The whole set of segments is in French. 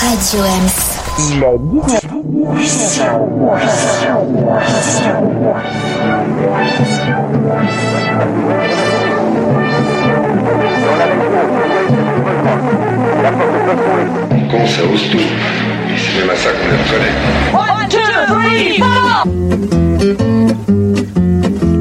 Radio Ems. Il est 19 Con, ça ose tout? Et c'est même à ça qu'on est reconnaît.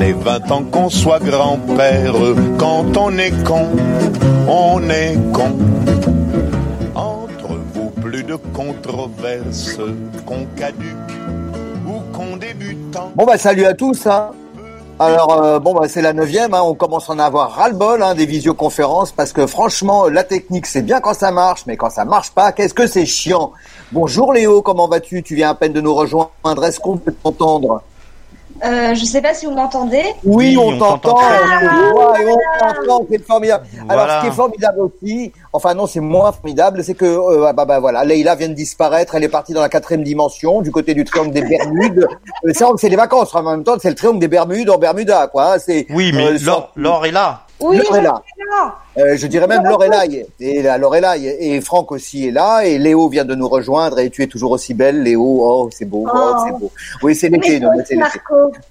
ait 20 ans, qu'on soit grand-père. Quand on est con, on est con. Entre vous, plus de controverses, qu'on caduque ou qu'on débutant. Bon bah salut à tous. Hein. Alors euh, bon bah c'est la neuvième, hein. on commence à en avoir ras-le-bol hein, des visioconférences parce que franchement la technique c'est bien quand ça marche, mais quand ça marche pas, qu'est-ce que c'est chiant. Bonjour Léo, comment vas-tu? Tu viens à peine de nous rejoindre, est-ce qu'on peut t'entendre? Euh, je sais pas si vous m'entendez. Oui, on, t'entend. on t'entend, c'est formidable. Alors, ce qui est formidable aussi, enfin non, c'est moins formidable, c'est que euh, bah, bah, voilà, Leïla vient de disparaître. Elle est partie dans la quatrième dimension, du côté du triangle des Bermudes. Euh, c'est les vacances, en même temps, c'est le triangle des Bermudes en Bermuda, quoi. Hein, c'est. Oui, mais euh, Laure est là. Oui, Lorella. Euh, je dirais même Lorelai. Et la Lorelai et Franck aussi est là. Et Léo vient de nous rejoindre. Et tu es toujours aussi belle, Léo. Oh, c'est beau. Oh, c'est beau. Oui, c'est l'été.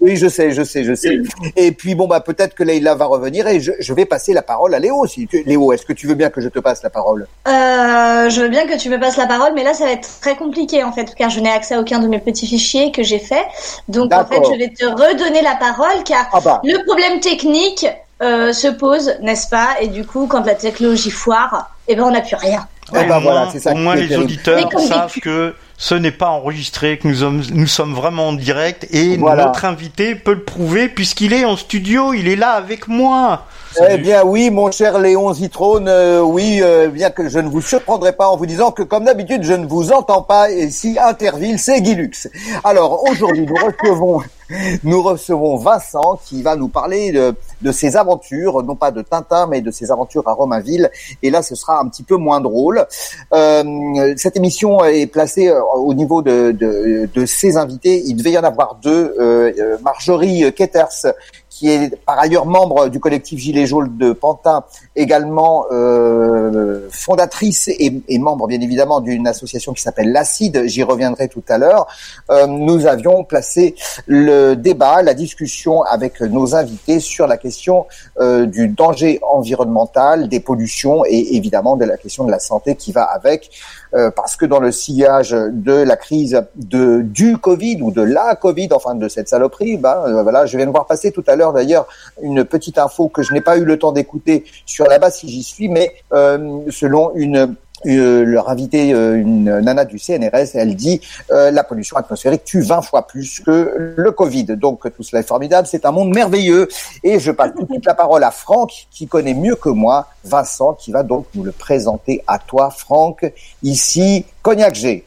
Oui, je sais, je sais, je sais. Et puis bon, bah peut-être que Leïla va revenir et je, je, vais passer la parole à Léo. Si Léo, est-ce que tu veux bien que je te passe la parole? Euh, Je veux bien que tu me passes la parole, mais là ça va être très compliqué en fait, car je n'ai accès à aucun de mes petits fichiers que j'ai fait. Donc en fait, je vais te redonner la parole, car ah bah. le problème technique euh, se pose, n'est-ce pas? Et du coup, quand la technologie foire, eh ben on n'a plus rien. Eh ben voilà, c'est ça. Au moins les auditeurs savent que ce n'est pas enregistré, que nous sommes, nous sommes vraiment en direct et notre invité peut le prouver puisqu'il est en studio, il est là avec moi. Eh bien oui, mon cher Léon Zitrone, euh, oui, euh, bien que je ne vous surprendrai pas en vous disant que comme d'habitude, je ne vous entends pas et si Interville, c'est Guilux. Alors aujourd'hui, nous recevons nous recevons Vincent qui va nous parler de, de, ses aventures, non pas de Tintin, mais de ses aventures à Romainville. Et là, ce sera un petit peu moins drôle. Euh, cette émission est placée euh, au niveau de, de, de, ses invités. Il devait y en avoir deux. Euh, Marjorie Ketters, qui est par ailleurs membre du collectif Gilets jaunes de Pantin, également euh, fondatrice et, membre bien évidemment d'une association qui s'appelle l'Acide, j'y reviendrai tout à l'heure, euh, nous avions placé le débat, la discussion avec nos invités sur la question euh, du danger environnemental, des pollutions et évidemment de la question de la santé qui va avec. Euh, parce que dans le sillage de la crise de du Covid ou de la Covid, enfin de cette saloperie, ben euh, voilà, je viens de voir passer tout à l'heure d'ailleurs une petite info que je n'ai pas eu le temps d'écouter sur la base si j'y suis, mais euh, selon une euh, leur invité, euh, une nana du CNRS, elle dit euh, la pollution atmosphérique tue 20 fois plus que le Covid. Donc tout cela est formidable, c'est un monde merveilleux. Et je passe tout de suite la parole à Franck, qui connaît mieux que moi Vincent, qui va donc nous le présenter à toi, Franck. Ici, Cognac G.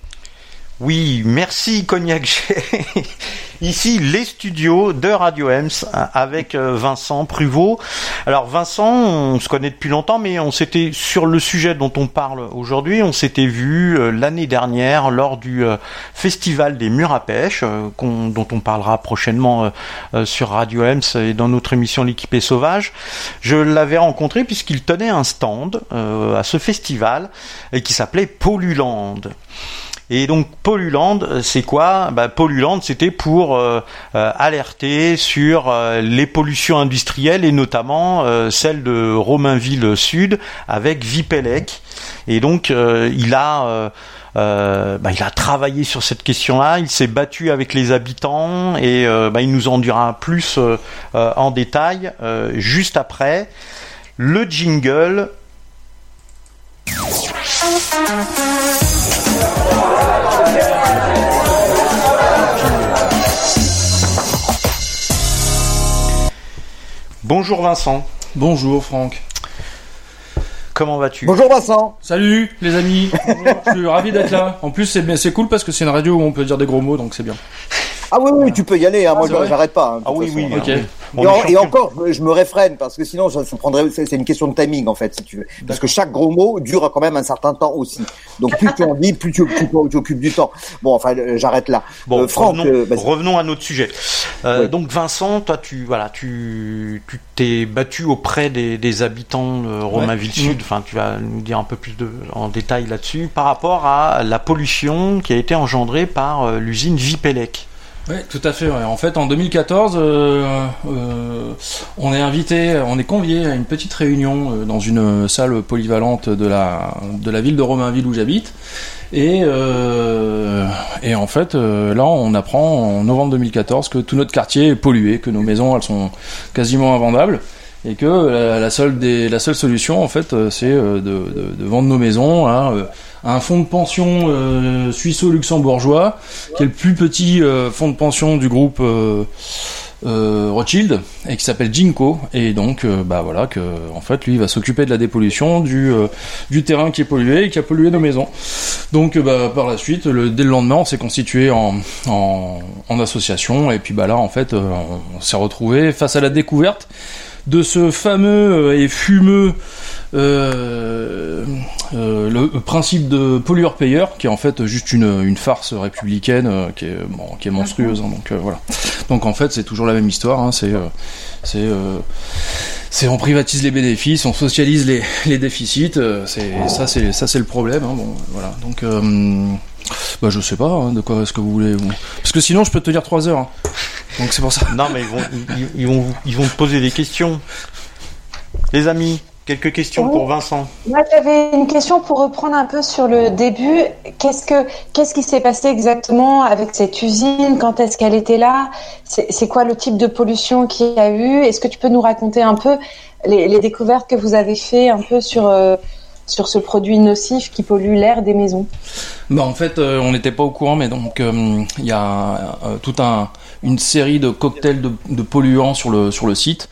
Oui, merci Cognac G. Ici, les studios de Radio Ems avec euh, Vincent Pruvot. Alors Vincent, on se connaît depuis longtemps, mais on s'était sur le sujet dont on parle aujourd'hui, on s'était vu euh, l'année dernière lors du euh, festival des murs à pêche, dont on parlera prochainement sur Radio Ems et dans notre émission L'équipe sauvage. Je l'avais rencontré puisqu'il tenait un stand à ce festival qui s'appelait Polluland. Et donc Polluland, euh, c'est quoi bah, Polluland, c'était pour euh, euh, alerter sur les pollutions industrielles et notamment celle de Romainville Sud avec Vipelec. Et donc il a bah, il a travaillé sur cette question-là, il s'est battu avec les habitants et bah, il nous en dira plus en détail juste après. Le jingle. Bonjour Vincent. Bonjour Franck. comment vas-tu? Bonjour Vincent. Salut les amis. je suis ravi d'être là. En plus c'est c'est cool parce que c'est une radio où on peut dire des gros mots donc c'est bien. Ah oui, oui, tu peux y aller. Hein. Moi, j'arrête pas. Hein, ah oui, oui. Ok. Et, encore, je me réfrène parce que sinon, ça, prendrait. C'est une question de timing en fait, si tu veux. Parce que chaque gros mot dure quand même un certain temps aussi. Donc plus tu en dis, plus tu, occupes du temps. Bon, enfin, euh, j'arrête là. Bon, euh, Franck, revenons, euh, revenons, à notre sujet. Euh, Donc Vincent, toi, tu voilà, tu tu t'es battu auprès des, des habitants de Romainville Sud. Enfin, tu vas nous dire un peu plus de en détail là-dessus par rapport à la pollution qui a été engendrée par l'usine Vipelec. Oui, tout à fait. En fait, en 2014, euh, euh, on est invité, on est convié à une petite réunion euh, dans une salle polyvalente de la ville de Romainville où j'habite. Et, et en fait, là, on apprend en novembre 2014 que tout notre quartier est pollué, que nos maisons, elles sont quasiment invendables et que la, seule des, la seule solution en fait c'est de, de, de, vendre nos maisons à un fonds de pension euh, suisseau-luxembourgeois, qui est le plus petit euh, fonds de pension du groupe euh, Rothschild, et qui s'appelle Jinko. Et donc, bah voilà, que en fait, lui, il va s'occuper de la dépollution du, du terrain qui est pollué et qui a pollué nos maisons. Donc, bah, par la suite, le, dès le lendemain, on s'est constitué en, en, en, association, et puis bah là, en fait, on s'est retrouvé face à la découverte de ce fameux et fumeux euh, euh, le principe de pollueur-payeur, qui est en fait juste une, une farce républicaine euh, qui, est, bon, qui est monstrueuse. Hein, donc voilà. Donc en fait, c'est toujours la même histoire. Hein, c'est c'est on privatise les bénéfices, on socialise les, les déficits. c'est ça, c'est ça, c'est le problème. Hein, bon, voilà. Donc bah je sais pas hein, de quoi est-ce que vous voulez. Parce que sinon, je peux te dire trois heures. Hein. Donc c'est pour ça. Non, mais ils vont, ils, vont, ils vont te poser des questions. Les amis, Quelques questions pour Vincent. Moi, j'avais une question pour reprendre un peu sur le début. Qu'est-ce que qu'est-ce qui s'est passé exactement avec cette usine? Quand est-ce qu'elle était là? C'est quoi le type de pollution qu'il y a eu? Est-ce que tu peux nous raconter un peu les, découvertes que vous avez fait un peu sur euh, sur ce produit nocif qui pollue l'air des maisons bah, en fait, euh, on n'était pas au courant, mais donc euh, il y a tout un une série de cocktails de, polluants sur le sur le site.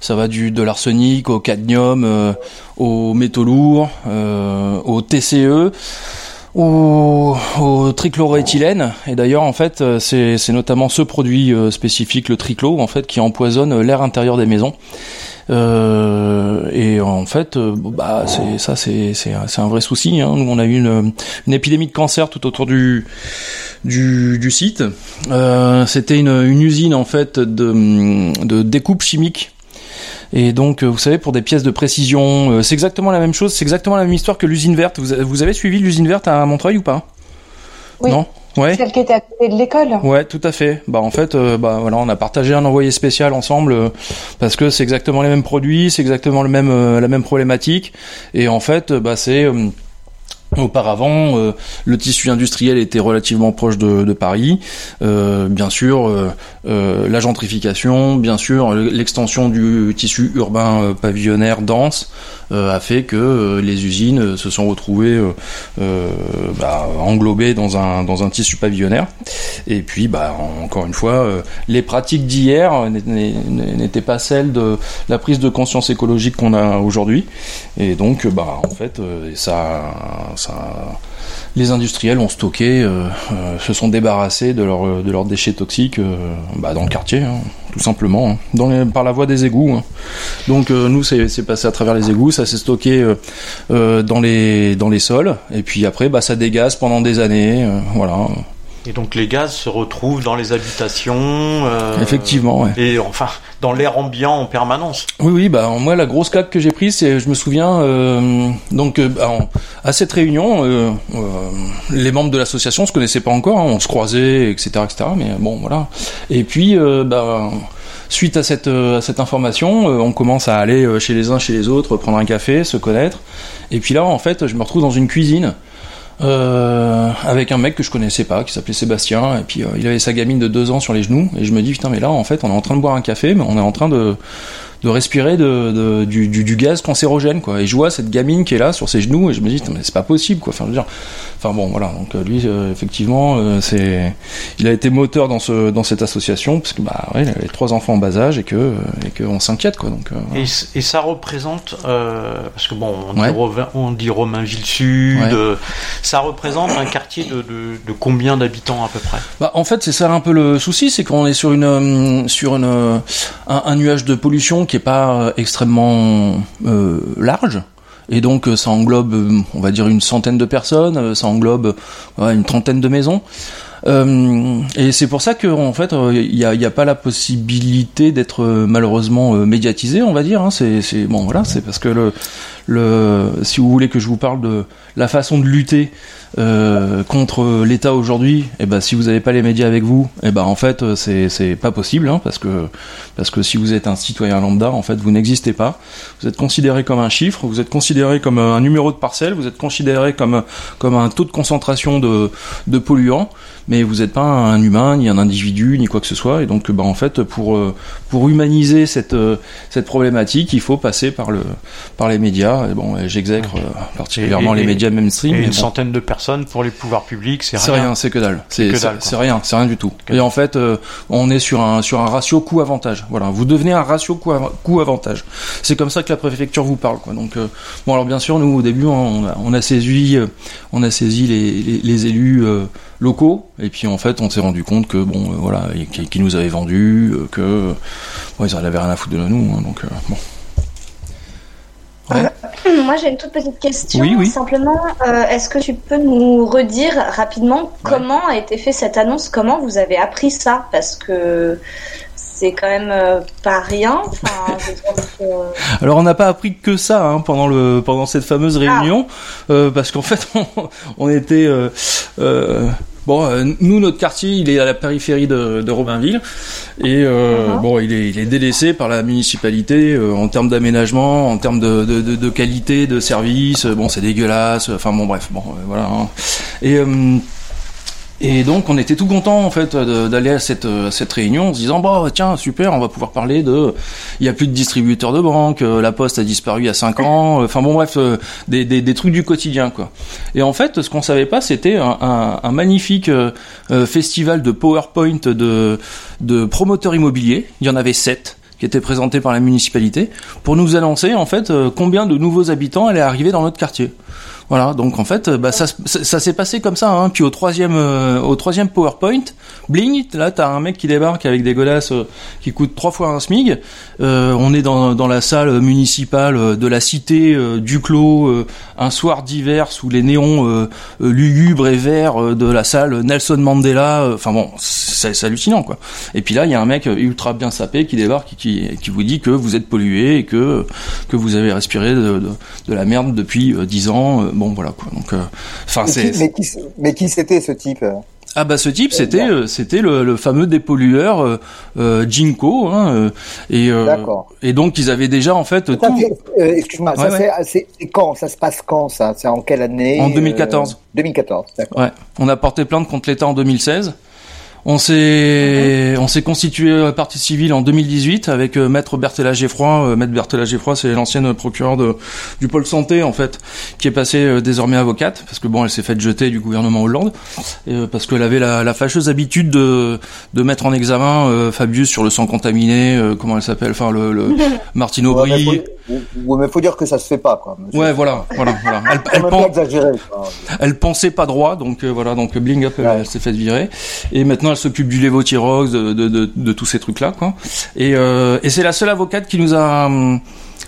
Ça va du de l'arsenic au cadmium, euh, aux métaux lourds, euh, au TCE au, au trichloroéthylène. Et d'ailleurs, en fait, euh, c'est notamment ce produit euh, spécifique, le triclo, en fait, qui empoisonne l'air intérieur des maisons. Euh, et en fait, bah, c'est ça, c'est c'est un vrai souci. Hein. Nous, on a eu une, une, épidémie de cancer tout autour du du, du site. Euh, C'était une, une, usine en fait de, de découpe chimique et donc, euh, vous savez, pour des pièces de précision, euh, c'est exactement la même chose, c'est exactement la même histoire que l'usine verte. Vous, avez suivi l'usine verte à Montreuil ou pas? Oui. Non? Ouais. Celle qui était à côté de l'école. Ouais, tout à fait. Bah en fait, euh, bah voilà, on a partagé un envoyé spécial ensemble parce que c'est exactement les mêmes produits, c'est exactement le même la même problématique et en fait, bah c'est Auparavant, euh, le tissu industriel était relativement proche de, de Paris. Euh, bien sûr, euh, la gentrification, bien sûr, l'extension du tissu urbain pavillonnaire dense a fait que les usines se sont retrouvées bah, englobées dans un dans un tissu pavillonnaire. Et puis, bah, encore une fois, les pratiques d'hier n'étaient pas celles de la prise de conscience écologique qu'on a aujourd'hui. Et donc, bah, en fait, ça les industriels ont stocké, euh, euh, se sont débarrassés de, leurs déchets toxiques euh, bah, dans le quartier, hein, tout simplement, hein, par la voie des égouts. Hein. Donc nous, c'est passé à travers les égouts, ça s'est stocké dans les dans les sols, et puis après, bah, ça dégaze pendant des années, voilà. Et donc les gaz se retrouvent dans les habitations. Euh, Effectivement. Ouais. Et enfin dans l'air ambiant en permanence. Oui, oui. Bah moi la grosse claque que j'ai prise, c'est, je me souviens, euh, donc euh, bah, à cette réunion, euh, les membres de l'association se connaissaient pas encore, hein, on se croisait, etc., etc. Mais bon, voilà. Et puis, bah suite à cette, à cette information, on commence à aller chez les uns, chez les autres, prendre un café, se connaître. Et puis là, en fait, je me retrouve dans une cuisine euh, avec un mec que je connaissais pas, qui s'appelait Sébastien, et puis euh, il avait sa gamine de deux ans sur les genoux, et je me dis putain mais là en fait on est en train de boire un café, mais on est en train de de respirer de, du, du, gaz cancérogène quoi. Et je vois cette gamine qui est là sur ses genoux et je me dis mais c'est pas possible quoi. Enfin, je veux dire, enfin bon voilà. Donc euh, lui euh, effectivement euh, c'est, il a été moteur dans ce dans cette association parce que bah ouais, il avait trois enfants en bas âge et que et que on s'inquiète quoi. Donc et, et, ça représente parce que bon on dit, on dit Romainville Sud, ça représente un quartier de, de, de combien d'habitants à peu près? Bah en fait c'est ça un peu le souci, c'est qu'on est sur une sur une un, un nuage de pollution qui est pas euh, extrêmement euh, large. Et donc euh, ça englobe, on va dire, une centaine de personnes, ça englobe une trentaine de maisons. Et c'est pour ça qu'en en fait, il n'y a, pas la possibilité d'être malheureusement médiatisé, on va dire. Hein. C'est bon, voilà, c'est parce que le, le, si vous voulez que je vous parle de la façon de lutter euh, contre l'État aujourd'hui, eh ben si vous n'avez pas les médias avec vous, eh ben en fait euh, c'est pas possible hein, parce que parce que si vous êtes un citoyen lambda, en fait vous n'existez pas. Vous êtes considéré comme un chiffre, vous êtes considéré comme un numéro de parcelle, vous êtes considéré comme comme un taux de concentration de de polluants mais vous n'êtes pas un humain, ni un individu, ni quoi que ce soit. Et donc, bah, en fait, pour, euh, pour humaniser cette, euh, cette problématique, il faut passer par, le, par les médias. Et bon, j'exècre euh, particulièrement les médias mainstream. Et une centaine de personnes pour les pouvoirs publics, c'est rien. C'est rien, c'est que dalle. C'est rien, c'est rien du tout. Et en fait, on est sur un, sur un ratio coût-avantage. Voilà, vous devenez un ratio coût-avantage. C'est comme ça que la préfecture vous parle. Quoi. Donc, bon, alors bien sûr, nous, au début, on a, on a saisi, on a saisi les, les, les élus locaux et puis en fait on s'est rendu compte que bon euh, voilà qui nous avaient vendu euh, que ils avaient rien à foutre de nous hein, donc euh, bon moi j'ai une toute petite question. Simplement, est-ce que tu peux nous redire rapidement comment a été fait cette annonce? Comment vous avez appris ça? Parce que c'est quand même pas rien. Alors on n'a pas appris que ça hein, pendant le pendant cette fameuse réunion ah. parce qu'en fait on, était Bon, euh, nous, notre quartier, il est à la périphérie de, de Robinville et euh, uh-huh. bon, il est, il est délaissé par la municipalité euh, en termes d'aménagement, en termes de, de, de, qualité de service. Bon, c'est dégueulasse. Enfin bon, bref, bon, voilà. Hein. Et et donc on était tout content en fait d'aller à cette, cette réunion en se disant bah tiens super on va pouvoir parler de il y a plus de distributeurs de banque euh, la poste a disparu il y a 5 ans euh, enfin bon bref euh, des, des, des, trucs du quotidien quoi. Et en fait ce qu'on savait pas c'était un, un, un, magnifique festival de PowerPoint de, de promoteurs immobiliers. Il y en avait 7 qui étaient présentés par la municipalité pour nous annoncer en fait combien de nouveaux habitants allaient arriver dans notre quartier voilà, donc en fait, bah, ça, ça, s'est passé comme ça. Hein. Puis au troisième, euh, au troisième PowerPoint, bling, là t'as un mec qui débarque avec des godasses euh, qui coûtent trois fois un SMIG. Euh, on est dans, dans la salle municipale de la cité du Clos, un soir d'hiver sous les néons lugubres et verts de la salle Nelson Mandela. Enfin bon, c'est hallucinant quoi. Et puis là, il y a un mec ultra bien sapé qui débarque et qui, qui vous dit que vous êtes pollué et que que vous avez respiré de, de, de la merde depuis dix ans bon voilà quoi. Donc, euh, enfin c'est. Mais qui, c'était ce type euh? Ah bah ce type c'était euh, c'était le, fameux dépollueur euh, Jinko hein, et et donc ils avaient déjà en fait tout. Excuse-moi, c'est quand? Ça se passe quand ça? C'est en quelle année? En 2014. 2014, d'accord. Ouais, on a porté plainte contre l'État en 2016. On s'est on s'est constitué partie civile en 2018 avec euh, maître Berthela Geffroy. Euh, maître Berthela Geffroy, c'est l'ancienne procureure de, du pôle santé en fait, qui est passée euh, désormais avocate parce que bon, elle s'est faite jeter du gouvernement Hollande parce qu'elle avait la, la, fâcheuse habitude de de mettre en examen Fabius sur le sang contaminé, comment elle s'appelle, enfin le, le Martine Aubry. Ouais, mais faut dire que ça se fait pas, quoi. Ouais, voilà, voilà, voilà. Elle, elle, elle, pensait pas droit, donc voilà, donc bling up, elle, s'est faite virer. Et maintenant, elle s'occupe du lévothyrox, de, de, de, de, tous ces trucs-là, quoi. Et, euh, et c'est la seule avocate qui nous a. Hum,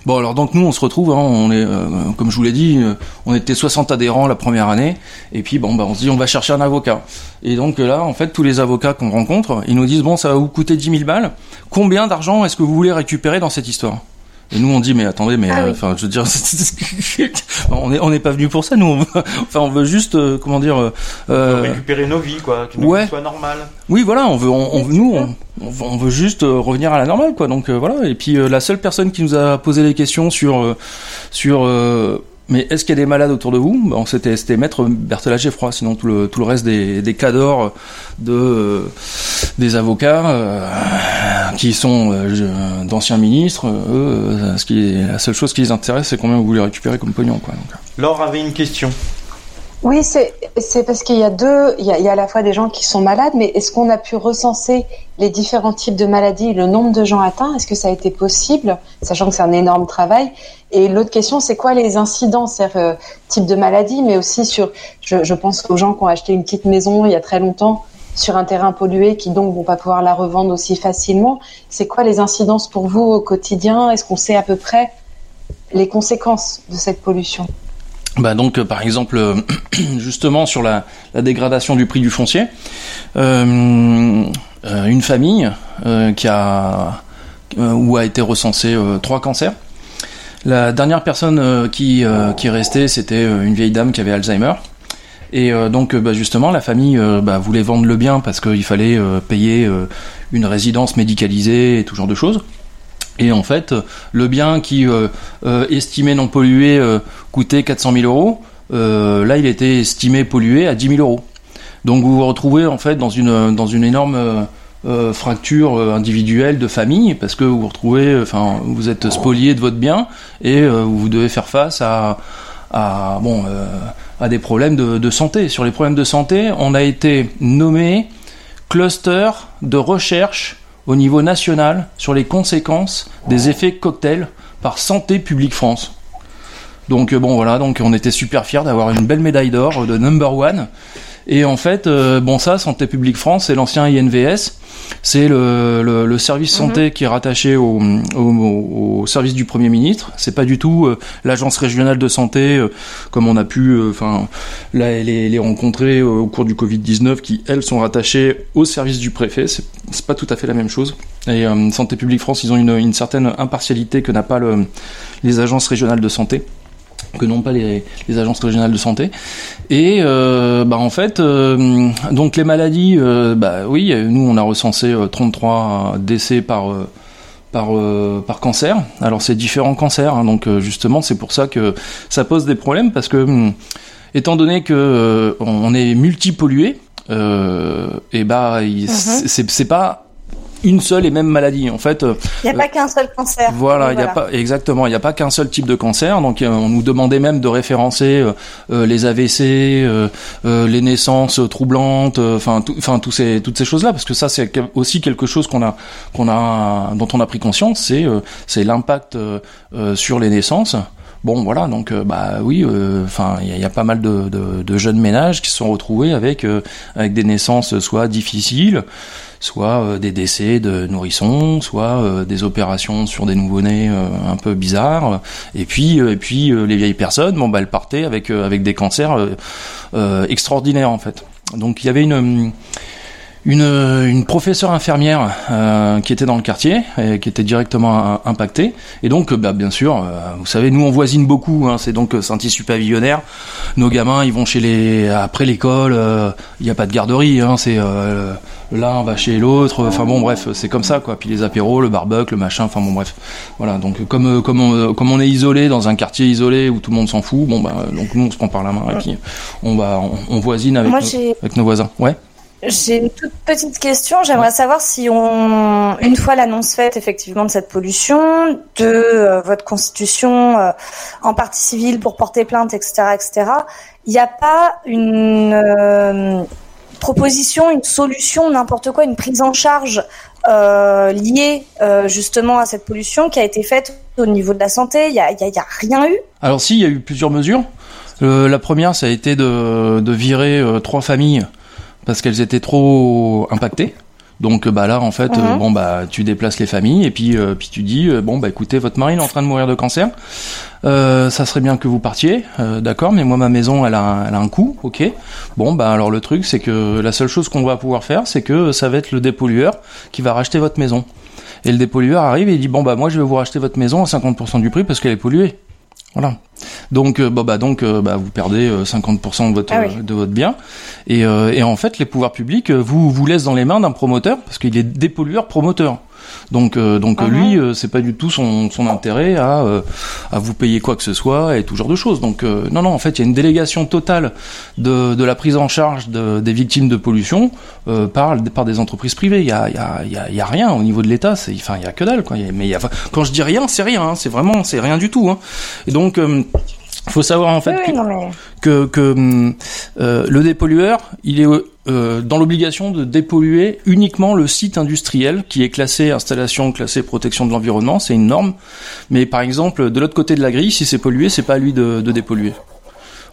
bon, alors donc nous, on se retrouve, hein, on est, euh, comme je vous l'ai dit, euh, on était 60 adhérents la première année, et puis bon, bah, on se dit, on va chercher un avocat. Et donc là, en fait, tous les avocats qu'on rencontre, ils nous disent, bon, ça va vous coûter 10 000 balles. Combien d'argent est-ce que vous voulez récupérer dans cette histoire? Et nous on dit mais attendez mais ah enfin je veux dire on est on n'est pas venu pour ça nous. On veut, enfin on veut juste euh, comment dire euh, euh, récupérer nos vies quoi que ouais. soit normal. Oui voilà on veut on, nous on, on, veut juste revenir à la normale quoi. Donc voilà. Et puis la seule personne qui nous a posé les questions sur sur mais est-ce qu'il y a des malades autour de vous? C'était Maître Berthelage Geffroy, sinon tout le, tout le reste des, des cadors de, euh, des avocats euh, qui sont euh, d'anciens ministres, eux, la seule chose qui les intéresse, c'est combien vous voulez récupérer comme pognon. Quoi. Laure avait une question. Oui, c'est parce qu'il y a deux, il y a, il y a, à la fois des gens qui sont malades, mais est-ce qu'on a pu recenser les différents types de maladies, le nombre de gens atteints? Est-ce que ça a été possible, sachant que c'est un énorme travail? Et l'autre question, c'est quoi les incidents, c'est euh, type de maladie, mais aussi sur, je, je, pense aux gens qui ont acheté une petite maison il y a très longtemps sur un terrain pollué, qui donc vont pas pouvoir la revendre aussi facilement. C'est quoi les incidences pour vous au quotidien? Est-ce qu'on sait à peu près les conséquences de cette pollution? Bah donc euh, par exemple euh, justement sur la, dégradation du prix du foncier, euh, une famille qui a où a été recensé trois cancers. La dernière personne qui, qui c'était une vieille dame qui avait Alzheimer. Et donc bah, justement, la famille bah, voulait vendre le bien parce qu'il fallait payer une résidence médicalisée et tout genre de choses. Et en fait, le bien qui euh, euh, estimé non pollué euh, coûtait 400 000 euros, euh, là il était estimé pollué à 10 000 euros. Donc vous vous retrouvez en fait dans une dans une énorme fracture individuelle de famille parce que vous vous retrouvez, enfin vous êtes spolié de votre bien et vous devez faire face à à bon à des problèmes de santé. Sur les problèmes de santé, on a été nommé cluster de recherche au niveau national sur les conséquences des effets cocktails par Santé publique France. Donc euh, bon voilà, donc on était super fiers d'avoir une belle médaille d'or de number one. Et en fait, euh, bon ça, Santé publique France, c'est l'ancien INVS c'est le, le, le, service santé mhm. qui est rattaché au, au, au, service du Premier ministre. C'est pas du tout euh, l'agence régionale de santé euh, comme on a pu, euh, les, les, rencontrer au cours du Covid 19, qui elles sont rattachées au service du préfet. C'est pas tout à fait la même chose. Et Santé publique France, ils ont une, une certaine impartialité que n'a pas le, les agences régionales de santé que n'ont pas les, les, agences régionales de santé. Et euh, bah en fait, euh, donc les maladies, euh, bah oui, nous on a recensé 33 décès par par par cancer. Alors c'est différents cancers, hein, donc justement c'est pour ça que ça pose des problèmes parce que hum, étant donné que on est multipollué, et bah mm c'est pas une seule et même maladie. En fait, il n'y a pas qu'un seul cancer. Voilà, il n'y a pas exactement, il n'y a pas qu'un seul type de cancer. Donc, on nous demandait même de référencer euh, euh les AVC, euh, euh, les naissances troublantes, enfin, enfin, tous ces, toutes ces choses-là, parce que ça, c'est aussi quelque chose qu'on a, qu'on a, dont on a pris conscience, c'est, c'est l'impact sur les naissances. Bon, voilà, donc bah oui, enfin, il y, y, a pas mal de, de, de, jeunes ménages qui se sont retrouvés avec avec des naissances soit difficiles soit euh, des décès de nourrissons, soit euh, des opérations sur des nouveau-nés euh, un peu bizarres. Et puis, et puis les vieilles personnes, bon, bah, elles partaient avec avec des cancers extraordinaires en fait. Donc il y avait une une, une professeure infirmière euh, qui était dans le quartier, et qui était directement impactée. Et donc, bah, bien sûr, euh, vous savez, nous on voisine beaucoup. Hein, c'est donc Saint-Issu pavillonnaire. Nos gamins, ils vont chez les après l'école. Il n'y a pas de garderie. Hein, c'est l'un va chez l'autre. Enfin bon, bref, c'est comme ça quoi. Puis les apéros, le barbecue, le machin. Enfin bon, bref. Voilà. Donc comme comme on, comme on est isolé dans un quartier isolé où tout le monde s'en fout, bon bah donc nous on se prend par la main et puis on va on, voisine avec, nos, avec nos voisins. Ouais. J'ai une toute petite question. J'aimerais savoir si on, une fois l'annonce faite effectivement de cette pollution, de euh, votre constitution euh, en partie civile pour porter plainte, etc., etc., il n'y a pas une euh, proposition, une solution, n'importe quoi, une prise en charge liée justement à cette pollution qui a été faite au niveau de la santé. Il n'y a, rien eu. Alors si, il y a eu plusieurs mesures. la première, ça a été de virer trois familles parce qu'elles étaient trop impactées. Donc bah là en fait mhm. bon bah tu déplaces les familles et puis euh, puis tu dis euh, bon bah écoutez votre mari est en train de mourir de cancer. Euh, ça serait bien que vous partiez d'accord mais moi ma maison elle a, elle a un coût ok. Bon bah alors le truc c'est que la seule chose qu'on va pouvoir faire c'est que ça va être le dépollueur qui va racheter votre maison. Et le dépollueur arrive et il dit bon bah moi je vais vous racheter votre maison à 50% du prix parce qu'elle est polluée voilà. Donc, euh, bah, donc, euh, bah, vous perdez 50% euh, de votre ah de votre bien, et, et, en fait, les pouvoirs publics vous vous laissent dans les mains d'un promoteur parce qu'il est dépollueur promoteur. Donc, donc mhm. lui, c'est pas du tout son, son intérêt à, à vous payer quoi que ce soit et tout genre de choses. Donc, non, non, en fait, il y a une délégation totale de, de la prise en charge de, des victimes de pollution par, par des entreprises privées. Il y a, y a, y a, y a rien au niveau de l'État. C'est, enfin, il y a que dalle, quoi. Mais y a, quand je dis rien, c'est rien. Hein. C'est vraiment, c'est rien du tout. Hein. Et donc, faut savoir en fait que, que, euh, le dépollueur, il est euh, dans l'obligation de dépolluer uniquement le site industriel qui est classé installation classée protection de l'environnement, c'est une norme. Mais par exemple, de l'autre côté de la grille, si c'est pollué, c'est pas à lui de, de dépolluer.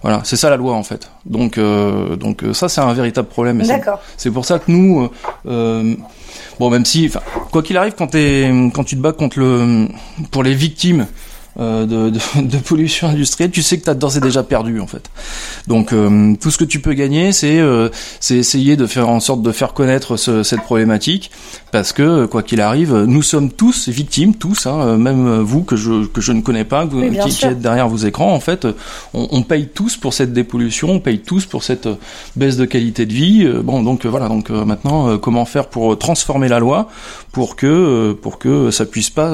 Voilà, c'est ça la loi en fait. Donc, euh, donc euh, ça c'est un véritable problème. C'est pour ça que nous, euh, bon même si, quoi qu'il arrive, quand, es, quand tu te bats contre le, pour les victimes de, de, de, pollution industrielle, tu sais que tu as d'ores et déjà perdu en fait. Donc euh, tout ce que tu peux gagner, c'est euh, c'est essayer de faire en sorte de faire connaître ce, cette problématique, parce que quoi qu'il arrive, nous sommes tous victimes, tous, hein, même vous que je que je ne connais pas, qui, qui, êtes derrière vos écrans, en fait, on, on, paye tous pour cette dépollution, on paye tous pour cette baisse de qualité de vie. Bon, donc voilà, donc maintenant, comment faire pour transformer la loi pour que pour que ça puisse pas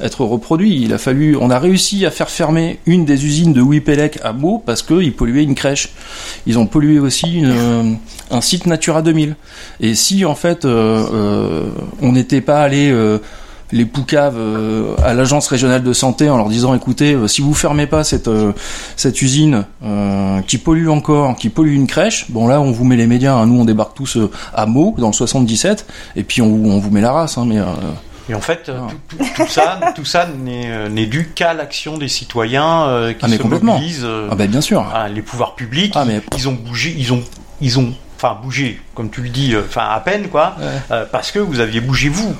être reproduit? Il a fallu on a réussi à faire fermer une des usines de Wipelec à Meaux parce qu'ils polluaient une crèche. Ils ont pollué aussi euh, un site Natura 2000. Et si en fait euh, euh, on n'était pas allé les poucaves à l'agence régionale de santé en leur disant écoutez si vous fermez pas cette usine qui pollue encore qui pollue une crèche bon là on vous met les médias hein. nous on débarque tous à Meaux dans le 77 et puis on, on vous met la race hein, mais et en fait, ah. tout, ça, tout ça euh, n'est dû qu'à l'action des citoyens euh, qui ah, se mobilisent. Euh, ah ben bien sûr. les pouvoirs publics, ah, ils ont bougé, ils ont, ils ont, enfin bougé, comme tu le dis, enfin à peine quoi, parce que vous aviez bougé vous.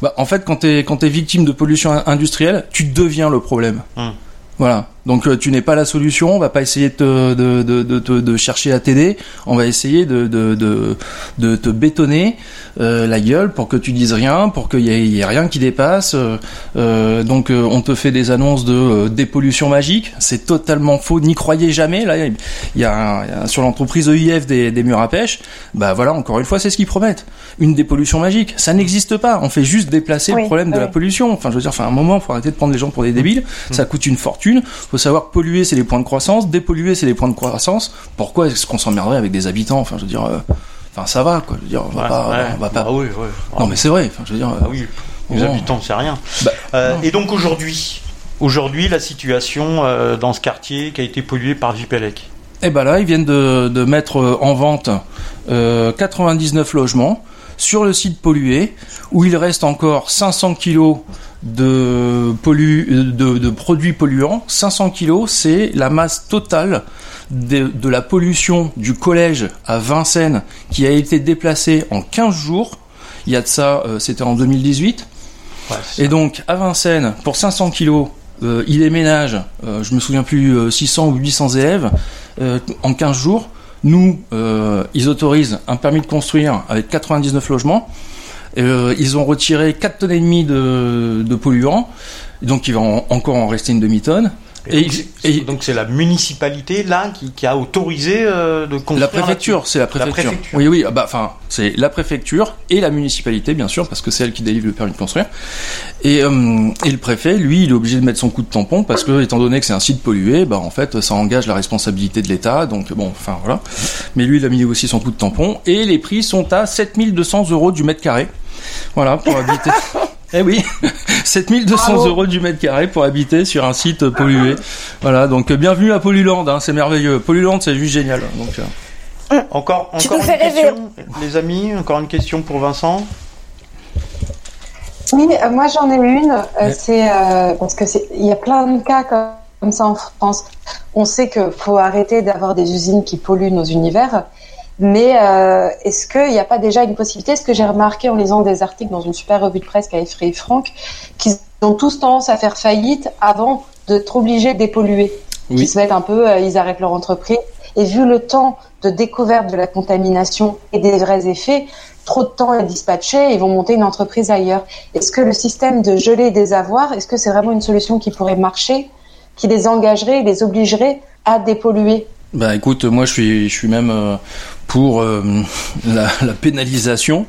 Bah, en fait, quand tu es, quand es victime de pollution industrielle, tu deviens le problème. Hum. Voilà. Donc euh, tu n'es pas la solution, on va pas essayer de, de, de, de, de chercher à t'aider, on va essayer de, de, de, de te bétonner euh, la gueule pour que tu dises rien, pour qu'il y, ait rien qui dépasse. Euh, donc on te fait des annonces de dépollution magique, c'est totalement faux, n'y croyez jamais. Là, il y a, sur l'entreprise EIF des, des murs à pêche, bah voilà, encore une fois, c'est ce qu'ils promettent. Une dépollution magique, ça n'existe pas. On fait juste déplacer le problème de la pollution. Enfin, je veux dire, enfin, un moment, faut arrêter de prendre les gens pour des débiles. Mmh. Ça coûte une fortune faut savoir que polluer, c'est les points de croissance, dépolluer, c'est les points de croissance. Pourquoi est-ce qu'on s'emmerderait avec des habitants? Enfin, je veux dire, euh, enfin, ça va, quoi. Je veux dire, on va pas, on va pas. Ah oui, Non, mais c'est vrai. Enfin, je veux dire. Ah oui. Les habitants, c'est rien. Bah, euh, et donc aujourd'hui, aujourd'hui, la situation euh, dans ce quartier qui a été pollué par Vipelec. Eh ben là, ils viennent de, de mettre en vente 99 logements sur le site pollué, où il reste encore 500 kilos de, de, produits polluants. 500 kilos, c'est la masse totale de, la pollution du collège à Vincennes qui a été déplacée en 15 jours. Il y a de ça, euh, c'était en 2018. et donc, à Vincennes, pour 500 kilos, euh, il déménage, euh, je me souviens plus, 600 ou 800 élèves en 15 jours. Nous, ils autorisent un permis de construire avec 99 logements. Euh, ils ont retiré 4 tonnes et demie de, de polluants, donc il va encore en rester une demi-tonne. Et, donc c'est la municipalité là qui, qui a autorisé euh, de construire. La préfecture, c'est la préfecture. Oui, oui, ah bah enfin c'est la préfecture et la municipalité bien sûr parce que c'est elle qui délivre le permis de construire. Et, euh, et le préfet, lui, il est obligé de mettre son coup de tampon parce que étant donné que c'est un site pollué, bah en fait ça engage la responsabilité de l'État. Donc bon, enfin voilà. Mais lui, il a mis aussi son coup de tampon et les prix sont à 7200 euros du mètre carré. Voilà pour habiter. Eh oui, 7200 euros du mètre carré pour habiter sur un site pollué. Voilà, donc bienvenue à Polluland, hein, c'est merveilleux. Polluland, c'est juste génial. Donc, euh. Encore, encore une question, les amis, encore une question pour Vincent. Oui, euh, moi j'en ai une. Euh, c'est parce que il y a plein de cas comme ça en France. On sait qu'il faut arrêter d'avoir des usines qui polluent nos univers. Mais euh, est-ce qu'il n'y a pas déjà une possibilité Ce que j'ai remarqué en lisant des articles dans une super revue de presse qu'a effrayé Franck, qu'ils ont tous tendance à faire faillite avant d'être obligés de dépolluer. Ils se mettent un peu, euh, ils arrêtent leur entreprise. Et vu le temps de découverte de la contamination et des vrais effets, trop de temps est dispatché, ils vont monter une entreprise ailleurs. Est-ce que le système de geler des avoirs, est-ce que c'est vraiment une solution qui pourrait marcher, qui les engagerait, les obligerait à dépolluer? Bah écoute, moi je suis, je suis même euh, pour euh, la, pénalisation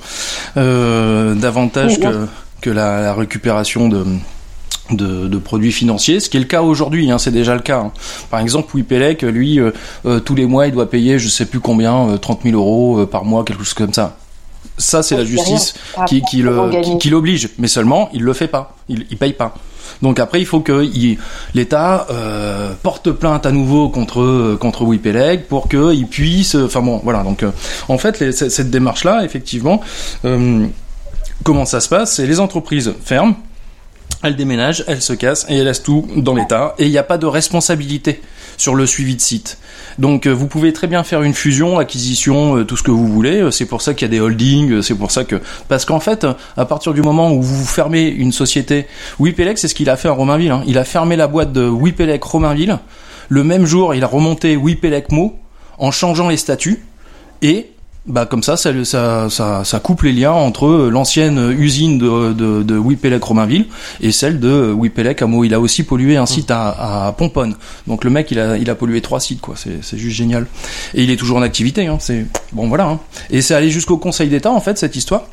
euh, davantage que que la, récupération de, de, produits financiers, ce qui est le cas aujourd'hui, hein, c'est déjà le cas. Hein. Par exemple, Wipelec, lui, tous les mois, il doit payer, je sais plus combien, 30 000 euros par mois, quelque chose comme ça. Ça, c'est la justice qui, qui l'oblige, mais seulement, il le fait pas, il, il paye pas. Donc après, il faut que l'État euh, porte plainte à nouveau contre contre Wipeleg pour qu'il puisse. Enfin bon, voilà. Donc euh, en fait, cette démarche-là, effectivement, euh, comment ça se passe C'est les entreprises ferment elles déménagent, elles se cassent et elles laissent tout dans l'état et il n'y a pas de responsabilité sur le suivi de site. Donc euh, vous pouvez très bien faire une fusion, acquisition, euh, tout ce que vous voulez. Euh, c'est pour ça qu'il y a des holdings. C'est pour ça que parce qu'en fait, à partir du moment où vous fermez une société, Wipelec, c'est ce qu'il a fait à Romainville. Hein. Il a fermé la boîte de Wipelec Romainville. Le même jour, il a remonté Wipelec Mo en changeant les statuts et bah comme ça ça, ça, ça, coupe les liens entre l'ancienne usine de, de, de Wipelec Romainville et celle de Wipelec à. Il a aussi pollué un site à, à Pomponne. Donc le mec il a, il a pollué trois sites quoi. C'est juste génial. Et il est toujours en activité. Hein. C'est bon voilà. Hein. Et c'est allé jusqu'au Conseil d'État en fait cette histoire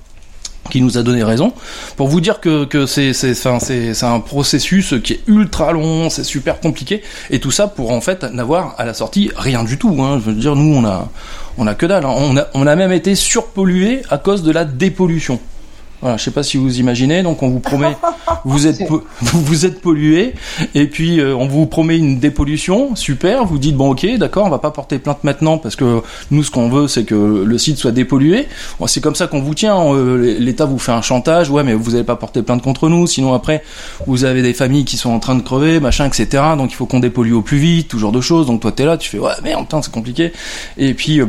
qui nous a donné raison pour vous dire que, c'est un processus qui est ultra long, c'est super compliqué et tout ça pour en fait n'avoir à la sortie rien du tout. Hein. Je veux dire, nous on a on a que dalle. Hein. On a on a même été surpollué à cause de la dépollution. Voilà, je sais pas si vous imaginez, donc on vous promet, vous êtes vous, êtes pollué, et puis euh, on vous promet une dépollution, super. Vous dites bon ok, d'accord, on va pas porter plainte maintenant parce que nous ce qu'on veut c'est que le site soit dépollué. c'est comme ça qu'on vous tient. Euh, L'État vous fait un chantage, ouais, mais vous n'allez pas porter plainte contre nous, sinon après vous avez des familles qui sont en train de crever, machin, etc. Donc il faut qu'on dépollue au plus vite, tout genre de choses. Donc toi t'es là, tu fais ouais merde, c'est compliqué. Et puis euh,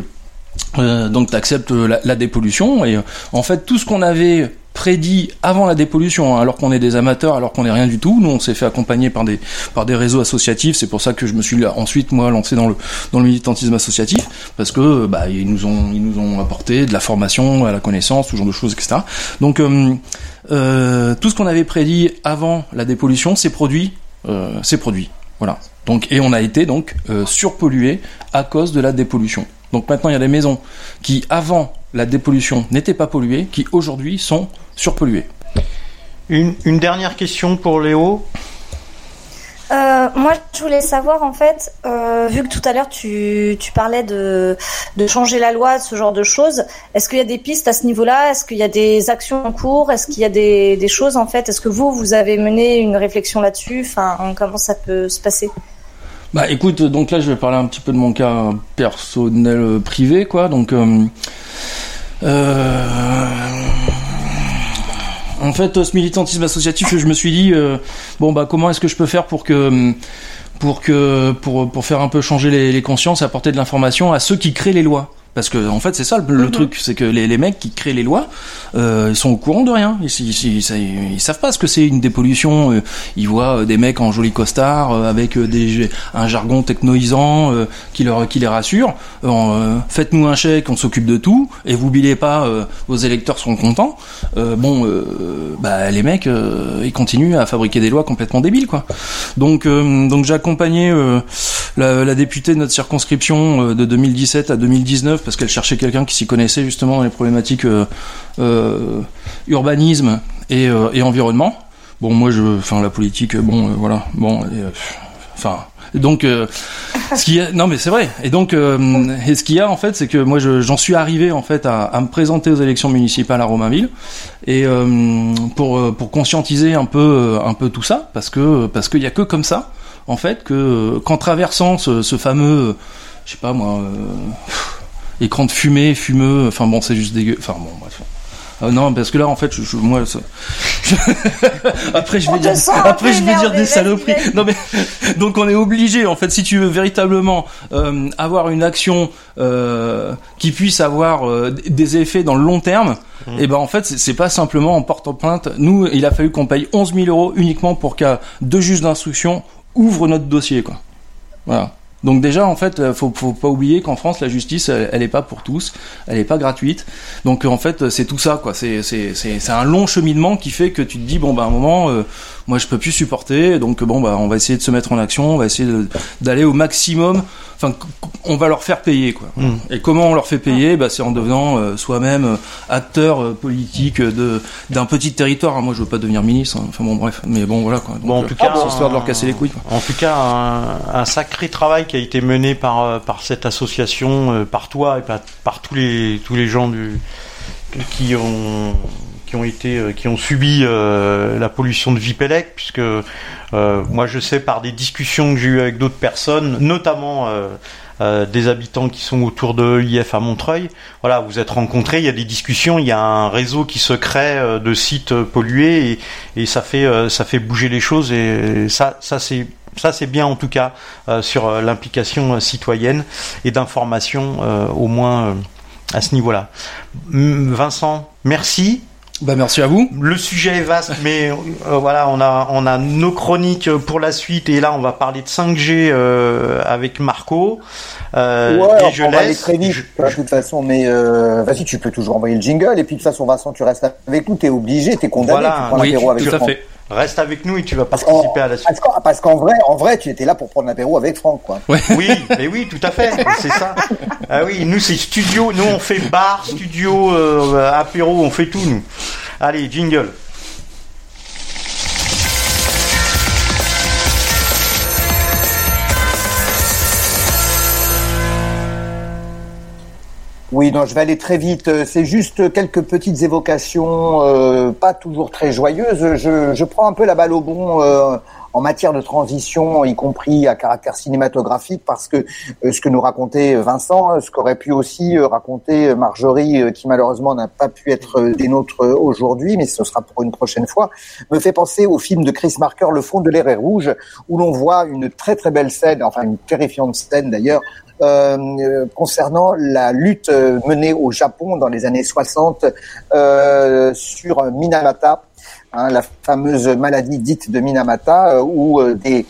euh, donc tu acceptes la, dépollution et en fait tout ce qu'on avait prédit avant la dépollution, hein, alors qu'on est des amateurs, alors qu'on n'est rien du tout. Nous, on s'est fait accompagner par des par des réseaux associatifs. C'est pour ça que je me suis ensuite moi lancé dans le dans le militantisme associatif parce que bah ils nous ont ils nous ont apporté de la formation, à la connaissance, tout genre de choses, etc. Donc euh, euh, tout ce qu'on avait prédit avant la dépollution, c'est produit, c'est produit. Voilà. Donc et on a été donc surpollué à cause de la dépollution. Donc maintenant, il y a des maisons qui, avant la dépollution, n'étaient pas polluées, qui aujourd'hui sont surpolluées. Une, dernière question pour Léo. Euh, moi, je voulais savoir, en fait, euh, vu que tout à l'heure tu, parlais de, changer la loi, ce genre de choses, est-ce qu'il y a des pistes à ce niveau-là? Est-ce qu'il y a des actions en cours? Est-ce qu'il y a des, des, choses, en fait? Est-ce que vous, vous avez mené une réflexion là-dessus? Enfin, comment ça peut se passer? Bah écoute, donc là je vais parler un petit peu de mon cas personnel euh, privé, quoi. Donc, euh, euh, en fait, ce militantisme associatif, je me suis dit, bon bah comment est-ce que je peux faire pour que pour que pour pour faire un peu changer les, les consciences, apporter de l'information à ceux qui créent les lois? Parce que en fait c'est ça le, mhm. truc, c'est que les, les, mecs qui créent les lois, euh, ils sont au courant de rien. Ils, ils, ils, ils savent pas ce que c'est une dépollution. Euh, ils voient euh, des mecs en joli costard euh, avec des, un jargon technoisant qui leur qui les rassure. Faites-nous un chèque, on s'occupe de tout et vous billez pas, vos électeurs seront contents. bon, bah les mecs ils continuent à fabriquer des lois complètement débiles quoi. Donc donc j'ai accompagné la, députée de notre circonscription de 2017 à 2019 parce qu'elle cherchait quelqu'un qui s'y connaissait justement dans les problématiques euh, euh, urbanisme et, euh, et, environnement. Bon, moi, je, enfin, la politique, bon, voilà, bon, enfin. Donc, ce qui a, non mais c'est vrai. Et donc, et ce qu'il y a en fait, c'est que moi, j'en suis arrivé en fait à, à, me présenter aux élections municipales à Romainville et pour pour conscientiser un peu un peu tout ça, parce que parce qu'il y a que comme ça en fait que qu'en traversant ce, ce fameux, je sais pas moi écran de fumée, fumeux. Enfin bon, c'est juste dégueu. Enfin bon, bref. Euh, non, parce que là, en fait, je, moi, ça... après, je vais dire, après, je vais dire des saloperies. Non, mais donc, on est obligé, en fait, si tu veux véritablement euh, avoir une action euh, qui puisse avoir euh, des effets dans le long terme, mmh. et eh ben, en fait, c'est pas simplement en portant plainte. Nous, il a fallu qu'on paye 11 000 euros uniquement pour qu'un deux juges d'instruction ouvrent notre dossier, quoi. Voilà. Donc déjà, en fait, euh, faut, faut pas oublier qu'en France, la justice, elle, est pas pour tous, elle est pas gratuite. Donc en fait, c'est tout ça, quoi. C'est un long cheminement qui fait que tu te dis bon ben à un moment, euh, moi je peux plus supporter. Donc bon bah on va essayer de se mettre en action, on va essayer d'aller au maximum. Enfin, on va leur faire payer quoi. Mm. Et comment on leur fait payer? Bah, c'est en devenant euh, soi-même euh, acteur euh, politique de d'un petit territoire. Moi je veux pas devenir ministre. Hein. Enfin bon bref, mais bon voilà quoi. bon en tout cas, histoire de leur casser les couilles. En tout cas, un, sacré travail qui a été mené par par cette association, par toi et par, par tous les tous les gens du qui ont qui ont été euh, qui ont subi euh, la pollution de Vipelec puisque euh, moi je sais par des discussions que j'ai eues avec d'autres personnes notamment des habitants qui sont autour de l'IF à Montreuil. Voilà, vous êtes rencontrés, il y a des discussions, il y a un réseau qui se crée de sites pollués et, et ça fait ça fait bouger les choses et ça ça c'est ça c'est bien en tout cas sur l'implication citoyenne et d'information au moins à ce niveau-là. Vincent, merci. Bah merci à vous. Le sujet est vaste, mais euh, voilà, on a on a nos chroniques pour la suite et là on va parler de 5G euh, avec Marco. Euh, ouais, et je on va aller très vite de toute façon, mais euh, vas-y, tu peux toujours envoyer le jingle et puis de toute façon Vincent, tu restes avec nous, t'es obligé, t'es condamné, voilà, tu prends oui, avec tout à fait. Reste avec nous et tu vas participer à la suite. Parce qu'en vrai, en vrai, tu étais là pour prendre l'apéro avec Franck, quoi. Oui, mais oui, tout à fait, c'est ça. Ah oui, nous c'est studio, nous on fait bar, studio, euh, apéro, on fait tout nous. Allez, jingle. Oui, non, je vais aller très vite. C'est juste quelques petites évocations, euh, pas toujours très joyeuses. Je, je, prends un peu la balle au bon euh, en matière de transition, y compris à caractère cinématographique, parce que euh, ce que nous racontait Vincent, ce qu'aurait pu aussi raconter Marjorie, qui malheureusement n'a pas pu être des nôtres aujourd'hui, mais ce sera pour une prochaine fois, me fait penser au film de Chris Marker, Le fond de l'air est rouge, où l'on voit une très très belle scène, enfin une terrifiante scène d'ailleurs, euh, concernant la lutte euh, menée au Japon dans les années 60 euh, sur Minamata, hein, la fameuse maladie dite de Minamata, où des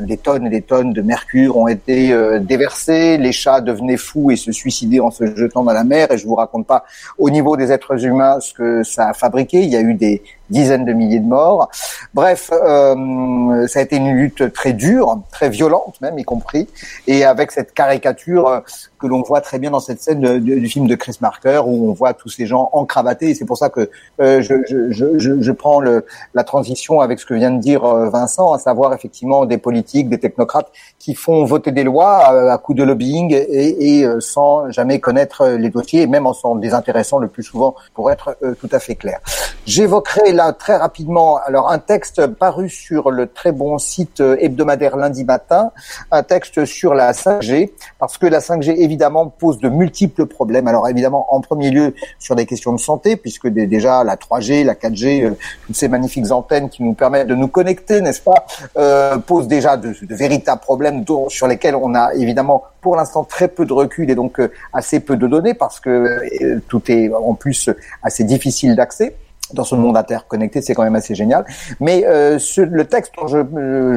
des tonnes et des tonnes de mercure ont été déversées, les chats devenaient fous et se suicidaient en se jetant dans la mer. Et je vous raconte pas au niveau des êtres humains ce que ça a fabriqué. Il y a eu des dizaines de milliers de morts. Bref, euh, ça a été une lutte très dure, très violente même, y compris, et avec cette caricature euh, que l'on voit très bien dans cette scène du film de Chris Marker où on voit tous ces gens encravatés. Et c'est pour ça que euh, je, je, je, je, prends le, la transition avec ce que vient de dire euh, Vincent, à savoir effectivement des politiques, des technocrates qui font voter des lois à, coup de lobbying et, et sans jamais connaître les dossiers, et même en s'en désintéressant le plus souvent, pour être tout à fait clair. J'évoquerai très rapidement alors un texte paru sur le très bon site hebdomadaire lundi matin, un texte sur la 5G, parce que la 5G évidemment pose de multiples problèmes. Alors évidemment en premier lieu sur des questions de santé, puisque déjà la 3G, la 4G, euh, toutes ces magnifiques antennes qui nous permettent de nous connecter, n'est-ce pas, euh, posent déjà de, véritables problèmes sur lesquels on a évidemment pour l'instant très peu de recul et donc euh, assez peu de données parce que euh, tout est en plus assez difficile d'accès dans ce monde interconnecté, c'est quand même assez génial. Mais euh, le texte dont je,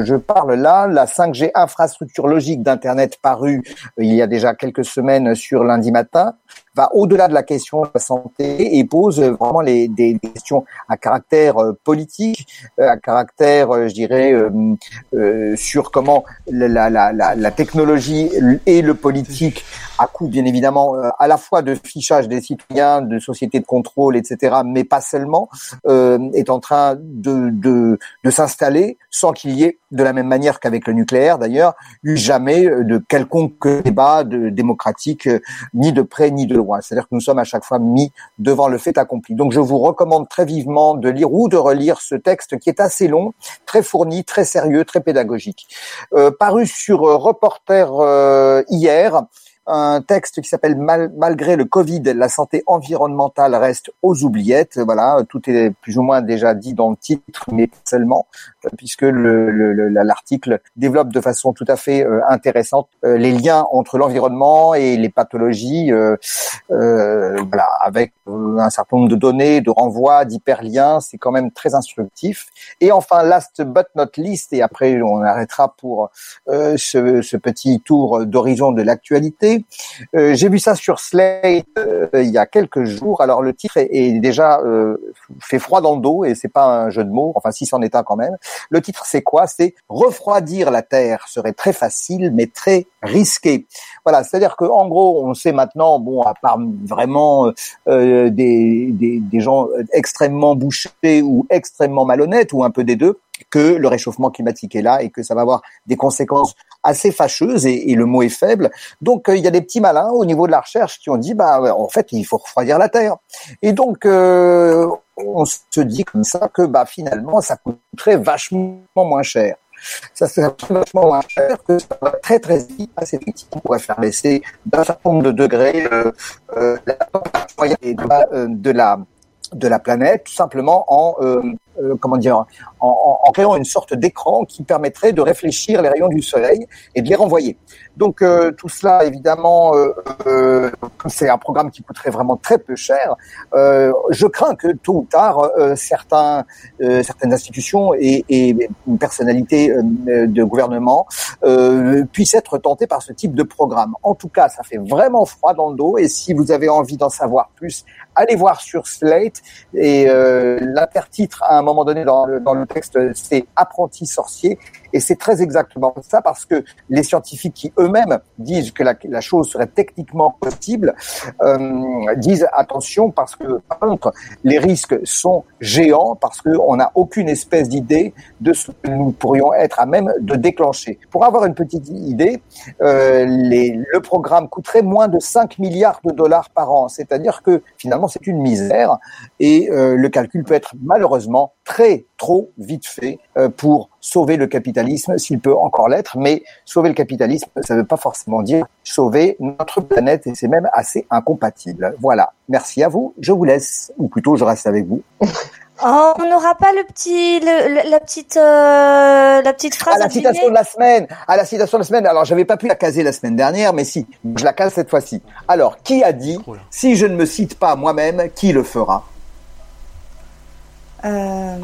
je, parle là, la 5G infrastructure logique d'Internet paru euh, il y a déjà quelques semaines sur lundi matin, va au-delà de la question de la santé et pose vraiment des, questions à caractère euh, politique, euh, à caractère, je dirais, euh, sur comment la, la, technologie et le politique, à coup bien évidemment à la fois de fichage des citoyens, de sociétés de contrôle, etc., mais pas seulement, est en train de, de, de s'installer sans qu'il y ait, de la même manière qu'avec le nucléaire d'ailleurs, eu jamais de quelconque débat de, démocratique, ni de près ni de loin. C'est-à-dire que nous sommes à chaque fois mis devant le fait accompli. Donc je vous recommande très vivement de lire ou de relire ce texte qui est assez long, très fourni, très sérieux, très pédagogique. Euh, paru sur euh, Reporter euh, hier, un texte qui s'appelle Malgré le Covid, la santé environnementale reste aux oubliettes. Voilà, tout est plus ou moins déjà dit dans le titre, mais seulement, puisque l'article le, développe de façon tout à fait euh, intéressante euh, les liens entre l'environnement et les pathologies, euh, voilà, avec un certain nombre de données, de renvois, d'hyperliens. C'est quand même très instructif. Et enfin, last but not least, et après on arrêtera pour ce, ce, petit tour d'horizon de l'actualité. J'ai vu ça sur Slate il y a quelques jours. Alors le titre est, est déjà fait froid dans le dos et c'est pas un jeu de mots. Enfin, si c'en est un quand même. Le titre c'est quoi? C'est refroidir la Terre serait très facile mais très risqué. Voilà, c'est-à-dire que en gros, on sait maintenant, bon, à part vraiment euh, des, des, gens extrêmement bouchés ou extrêmement malhonnêtes ou un peu des deux, que le réchauffement climatique est là et que ça va avoir des conséquences assez fâcheuses et, et le mot est faible. Donc euh, il y a des petits malins au niveau de la recherche qui ont dit bah en fait il faut refroidir la Terre. Et donc euh, on se dit comme ça que bah finalement ça coûterait vachement moins cher ça serait vachement moins cher que ça va très très vite, assez vite. On pourrait faire baisser d'un certain nombre de degrés euh, euh, la température de la de la planète, tout simplement en euh, euh, comment dire, en, en, créant une sorte d'écran qui permettrait de réfléchir les rayons du soleil et de les renvoyer. Donc euh, tout cela, évidemment, euh, c'est un programme qui coûterait vraiment très peu cher. je crains que tôt ou tard, certains, certaines institutions et, et personnalités de gouvernement puissent être tentées par ce type de programme. En tout cas, ça fait vraiment froid dans le dos. Et si vous avez envie d'en savoir plus, allez voir sur Slate et l'intertitre à un moment donné dans le, dans le c'est apprenti sorcier. Et c'est très exactement ça parce que les scientifiques qui eux-mêmes disent que la, la, chose serait techniquement possible, euh, disent attention parce que par contre les risques sont géants parce qu'on n'a aucune espèce d'idée de ce que nous pourrions être à même de déclencher. Pour avoir une petite idée, euh, les, le programme coûterait moins de 5 milliards de dollars par an, c'est-à-dire que finalement c'est une misère et euh, le calcul peut être malheureusement très trop vite fait euh, pour sauver le capitalisme, s'il peut encore l'être, mais sauver le capitalisme, ça ne veut pas forcément dire sauver notre planète, et c'est même assez incompatible. Voilà, merci à vous, je vous laisse, ou plutôt je reste avec vous. Oh, on n'aura pas le petit, le, la petite, euh, la petite phrase. À la citation de la semaine. À la citation de la semaine. Alors, j'avais pas pu la caser la semaine dernière, mais si, je la case cette fois-ci. Alors, qui a dit si je ne me cite pas moi-même, qui le fera? Euh...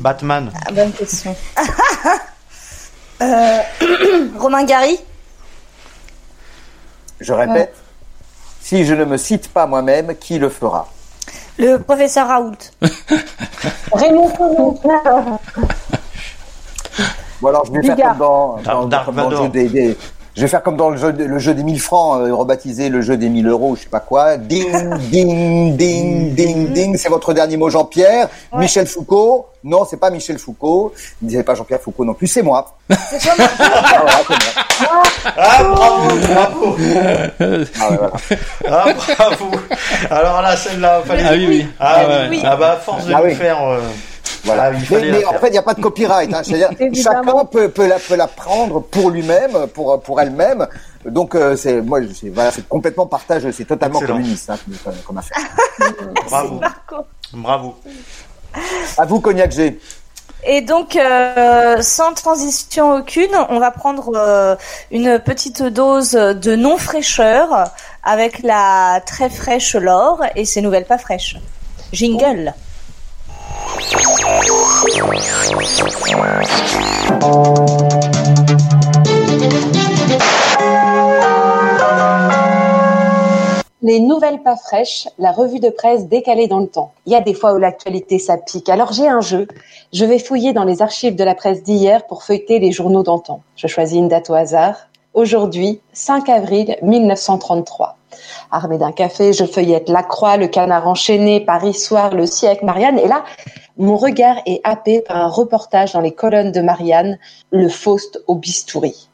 Batman. Ah, bonne question. euh... Romain Gary. Je répète. Si je ne me cite pas moi-même, qui le fera? Le professeur Raoult. Raymond. Bon alors je vais faire comme dans, dans, dans, dans le jeu des, des, je vais faire comme dans le jeu, le jeu des 1000 francs, euh, rebaptisé le jeu des 1000 euros, je sais pas quoi. Ding, ding, ding, ding, ding. C'est votre dernier mot, Jean-Pierre. Ouais. Michel Foucault. Non, c'est pas Michel Foucault. Ne disait pas Jean-Pierre Foucault non plus, c'est moi. C'est toi, ah, ah, bravo, bravo. Ah, ouais, voilà. ah, bravo. Alors là, celle-là, fallait. Ah oui, oui. Ah, ah, oui. ah bah, à force de ah, nous oui. faire. Euh... Voilà. mais, mais en fait, il n'y a pas de copyright. Hein. chacun peut, peut, la, peut la prendre pour lui-même, pour, pour elle-même. Donc, euh, c'est moi, c'est voilà, c'est complètement partage, c'est totalement Excellent. communiste hein, comme, affaire. Bravo. Bravo. À vous, Cognac G. Et donc, euh, sans transition aucune, on va prendre euh, une petite dose de non-fraîcheur avec la très fraîche Laure et ses nouvelles pas fraîches. Jingle. Les nouvelles pas fraîches, la revue de presse décalée dans le temps. Il y a des fois où l'actualité ça pique. Alors j'ai un jeu. Je vais fouiller dans les archives de la presse d'hier pour feuilleter les journaux d'antan. Je choisis une date au hasard. Aujourd'hui, 5 avril 1933. Armé d'un café, je feuillette La Croix, Le Canard enchaîné, Paris Soir, Le siècle, Marianne. Et là, mon regard est happé par un reportage dans les colonnes de Marianne, Le Faust au bistouri.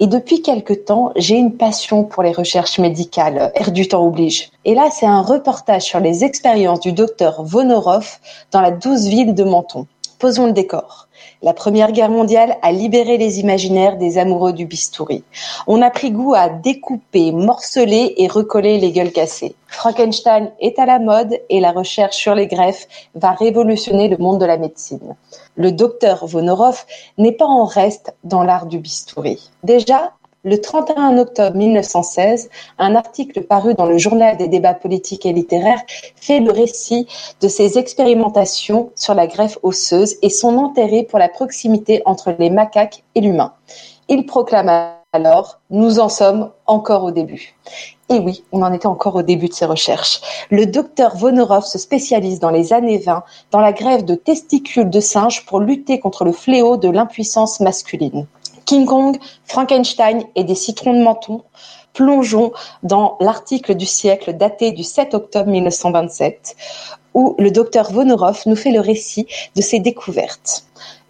Et depuis quelque temps, j'ai une passion pour les recherches médicales, air du temps oblige. Et là, c'est un reportage sur les expériences du docteur Vonorov dans la douce ville de Menton. Posons le décor. La Première Guerre mondiale a libéré les imaginaires des amoureux du bistouri. On a pris goût à découper, morceler et recoller les gueules cassées. Frankenstein est à la mode et la recherche sur les greffes va révolutionner le monde de la médecine. Le docteur Vonorov n'est pas en reste dans l'art du bistouri. Déjà, Le 31 octobre 1916, un article paru dans le Journal des débats politiques et littéraires fait le récit de ses expérimentations sur la greffe osseuse et son intérêt pour la proximité entre les macaques et l'humain. Il proclame alors, nous en sommes encore au début. Et oui, on en était encore au début de ses recherches. Le docteur Vonorov se spécialise dans les années 20 dans la greffe de testicules de singes pour lutter contre le fléau de l'impuissance masculine. King Kong, Frankenstein et des citrons de menton, plongeons dans l'article du siècle daté du 7 octobre 1927, où le docteur Vonorov nous fait le récit de ses découvertes.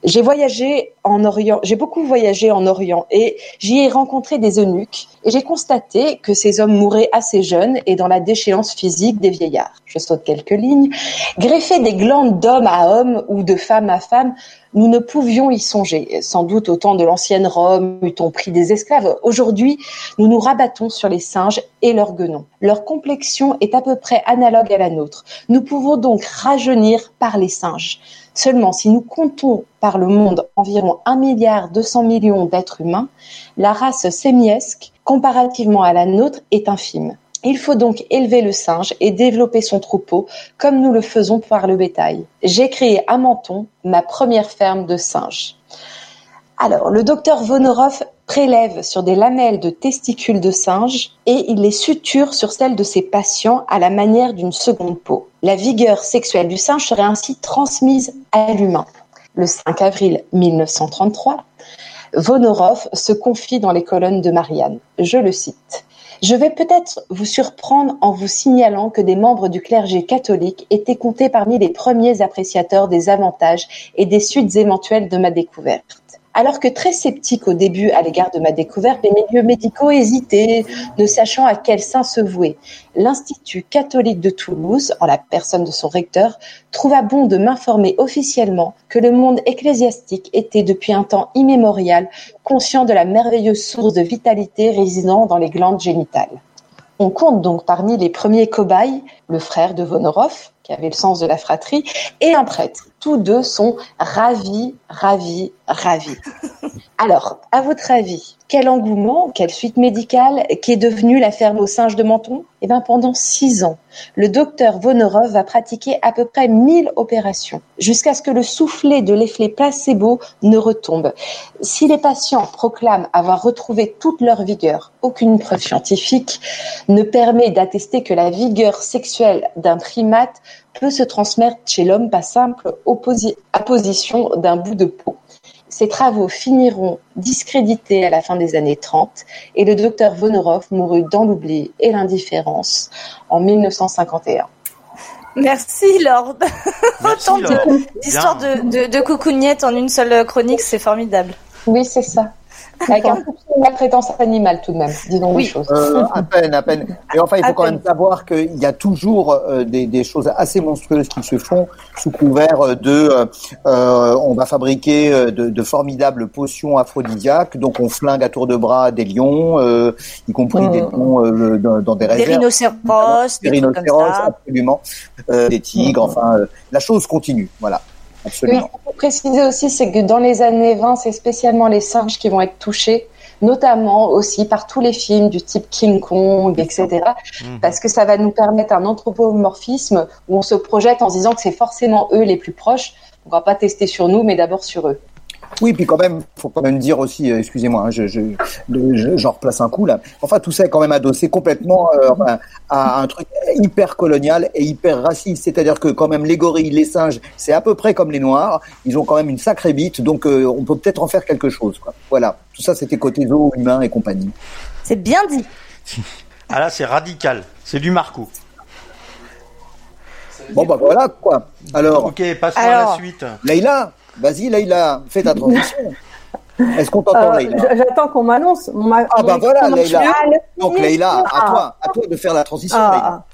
J'ai voyagé en Orient, j'ai beaucoup voyagé en Orient et j'y ai rencontré des eunuques et j'ai constaté que ces hommes mouraient assez jeunes et dans la déchéance physique des vieillards. Je saute quelques lignes. Greffer des glandes d'homme à homme ou de femme à femme, nous ne pouvions y songer. Sans doute au temps de l'ancienne Rome eût-on pris des esclaves. Aujourd'hui, nous nous rabattons sur les singes et leurs guenons. Leur complexion est à peu près analogue à la nôtre. Nous pouvons donc rajeunir par les singes. Seulement, si nous comptons par le monde environ 1 milliard 200 millions d'êtres humains, la race sémiesque, comparativement à la nôtre, est infime. Il faut donc élever le singe et développer son troupeau comme nous le faisons par le bétail. J'ai créé à Menton ma première ferme de singes. Alors, le docteur Vonorov prélève sur des lamelles de testicules de singe et il les suture sur celles de ses patients à la manière d'une seconde peau. La vigueur sexuelle du singe serait ainsi transmise à l'humain. Le 5 avril 1933, Vonorov se confie dans les colonnes de Marianne. Je le cite. Je vais peut-être vous surprendre en vous signalant que des membres du clergé catholique étaient comptés parmi les premiers appréciateurs des avantages et des suites éventuelles de ma découverte. Alors que très sceptique au début à l'égard de ma découverte, les milieux médicaux hésitaient, ne sachant à quel sein se vouer. L'Institut catholique de Toulouse, en la personne de son recteur, trouva bon de m'informer officiellement que le monde ecclésiastique était depuis un temps immémorial conscient de la merveilleuse source de vitalité résidant dans les glandes génitales. On compte donc parmi les premiers cobayes le frère de Vonorov, qui avait le sens de la fratrie, et un prêtre. Tous deux sont ravis, ravis, ravis. Alors, à votre avis, quel engouement, quelle suite médicale qui est devenue la ferme aux singes de Menton? Eh bien, pendant six ans, le docteur Vonorov va pratiquer à peu près 1000 opérations, jusqu'à ce que le soufflet de l'effet placebo ne retombe. Si les patients proclament avoir retrouvé toute leur vigueur, aucune preuve scientifique ne permet d'attester que la vigueur sexuelle d'un primate peut se transmettre chez l'homme par simple opposition d'un bout de peau. Ces travaux finiront discrédités à la fin des années 30 et le docteur Vonorov mourut dans l'oubli et l'indifférence en 1951. Merci Lord. Autant d'histoires de, de, de en une seule chronique, c'est formidable. Oui, c'est ça. Avec un peu de maltraitance animale tout de même, disons oui. les choses. Euh, à peine, à peine. Et enfin, il faut quand même savoir qu'il y a toujours euh, des, des, choses assez monstrueuses qui se font sous couvert de, euh, on va fabriquer de, de, formidables potions aphrodisiaques, donc on flingue à tour de bras des lions, y compris des mm. lions dans, dans, des réserves. Des rhinocéros, des, des rhinocéros, absolument, des tigres, enfin, la chose continue, voilà. Absolument. Oui, faut préciser aussi, c'est que dans les années 20, c'est spécialement les singes qui vont être touchés, notamment aussi par tous les films du type King Kong, etc. Mhm. Parce que ça va nous permettre un anthropomorphisme où on se projette en se disant que c'est forcément eux les plus proches. On va pas tester sur nous, mais d'abord sur eux. Oui, puis quand même, faut quand même dire aussi, euh, excusez-moi, hein, je, je, j'en replace un coup là. Enfin, tout ça est quand même adossé complètement euh, à un truc hyper colonial et hyper raciste. C'est-à-dire que quand même les gorilles, les singes, c'est à peu près comme les noirs. Ils ont quand même une sacrée bite, donc euh, on peut peut-être en faire quelque chose. Quoi. Voilà, tout ça c'était côté zoo, humain et compagnie. C'est bien dit. ah là, c'est radical. C'est du Marco. Bon bah voilà quoi. Alors. Ok, passons à la suite. Leïla. Vas-y, Leïla, fais ta transition. Est-ce qu'on t'entend, euh, J'attends qu'on m'annonce. Ah, bah voilà, Leïla. Donc, Leïla, à toi, à toi de faire la transition. Ah,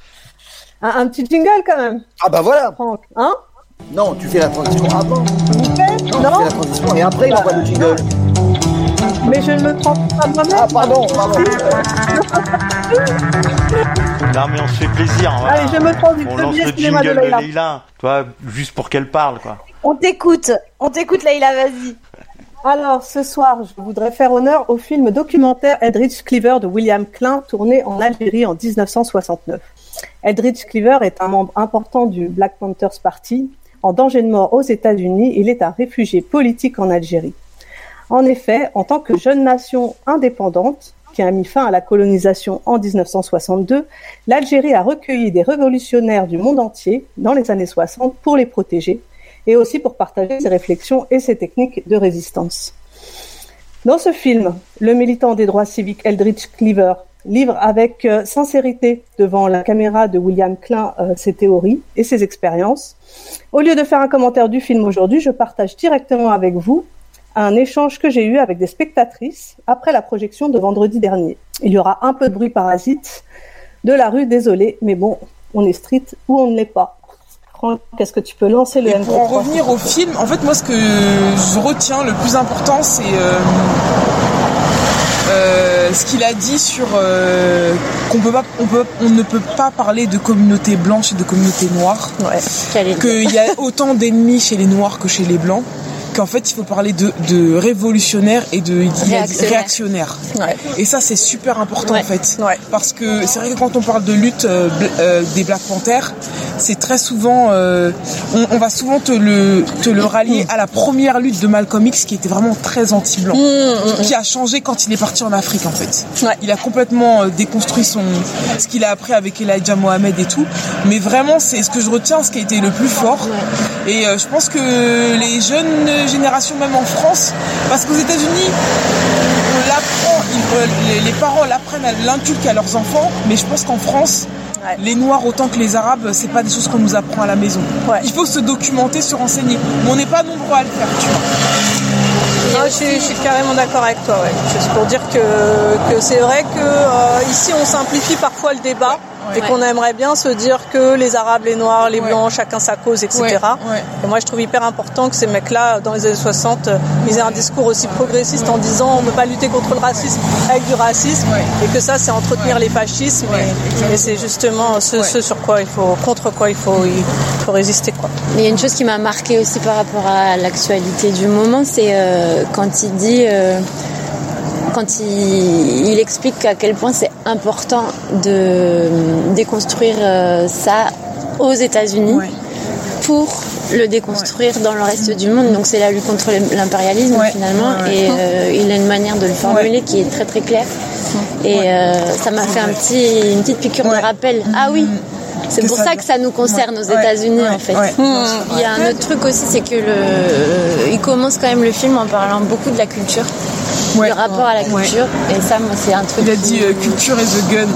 un, un, petit jingle quand même. Ah, bah voilà. Hein? Non, tu fais la transition avant. non, tu fais la transition et après, il envoie le jingle. Mais je ne me trompe pas moi-même. Ah, pardon, pardon. non, mais on se fait plaisir. Hein, Allez, je me trompe On lance le jingle de Leïla. Toi, juste pour qu'elle parle, quoi. On t'écoute. On t'écoute, Leïla, vas-y. Alors, ce soir, je voudrais faire honneur au film documentaire Eldridge Cleaver de William Klein, tourné en Algérie en 1969. Eldridge Cleaver est un membre important du Black Panthers Party. En danger de mort aux États-Unis, il est un réfugié politique en Algérie. En effet, en tant que jeune nation indépendante, qui a mis fin à la colonisation en 1962, l'Algérie a recueilli des révolutionnaires du monde entier dans les années 60 pour les protéger et aussi pour partager ses réflexions et ses techniques de résistance. Dans ce film, le militant des droits civiques Eldridge Cleaver livre avec euh, sincérité devant la caméra de William Klein euh, ses théories et ses expériences. Au lieu de faire un commentaire du film aujourd'hui, je partage directement avec vous un échange que j'ai eu avec des spectatrices après la projection de vendredi dernier. Il y aura un peu de bruit parasite de la rue, désolé, mais bon, on est street ou on ne l'est pas. Qu'est-ce que tu peux lancer le Et Pour en revenir au film, en fait, moi, ce que je retiens le plus important, c'est euh, euh, ce qu'il a dit sur euh, qu'on peut pas, on peut, on ne peut pas parler de communauté blanche et de communauté noire. Ouais. Qu'il y a autant d'ennemis chez les noirs que chez les blancs qu'en fait il faut parler de, de révolutionnaire et de Réactionnaire. réactionnaire. Ouais. Et ça c'est super important Ouais. en fait. Ouais. Parce que c'est vrai que quand on parle de lutte euh, euh, des Black Panthers, c'est très souvent, euh, on, on va souvent te le, te le rallier à la première lutte de Malcolm X qui était vraiment très anti-blanc, qui a changé quand il est parti en Afrique en fait. Il a complètement déconstruit son, ce qu'il a appris avec Elijah Mohamed et tout. Mais vraiment c'est ce que je retiens, ce qui a été le plus fort. Et je pense que les jeunes générations, même en France, parce qu'aux États-Unis, on l'apprend, les, parents l'apprennent, à- l'inculquent à leurs enfants, mais je pense qu'en France, les Noirs autant que les Arabes, c'est pas des choses qu'on nous apprend à la maison. Il faut se documenter, se renseigner, mais on n'est pas nombreux à le faire, tu vois. Non, je, suis, je suis carrément d'accord avec toi. Ouais. Juste pour dire que, que c'est vrai que euh, ici on simplifie parfois le débat et qu'on aimerait bien se dire que les Arabes, les Noirs, les Blancs, chacun sa cause, etc. Ouais, ouais. Et moi je trouve hyper important que ces mecs-là, dans les années 60, euh, ils aient un discours aussi progressiste en disant on ne peut pas lutter contre le racisme avec du racisme et que ça c'est entretenir les fascismes et, et c'est justement ce, ce sur quoi il faut, contre quoi il faut, il faut résister. Quoi. Mais il y a une chose qui m'a marqué aussi par rapport à l'actualité du moment, c'est euh, quand il dit, euh, quand il, il explique à quel point c'est important de déconstruire euh, ça aux États-Unis pour le déconstruire dans le reste du monde. Donc c'est la lutte contre l'impérialisme finalement, ouais, et euh, il a une manière de le formuler qui est très très claire. Et euh, ça m'a fait un petit, une petite piqûre de rappel. Ah oui. C'est pour ça que ça nous concerne aux États-Unis ouais, en fait. ouais, sûr. Il y a un autre truc aussi, c'est que le, il commence quand même le film en parlant beaucoup de la culture, Ouais. du rapport à la Ouais. culture. Et ça, moi, c'est un truc. Il a dit euh, culture is the gun.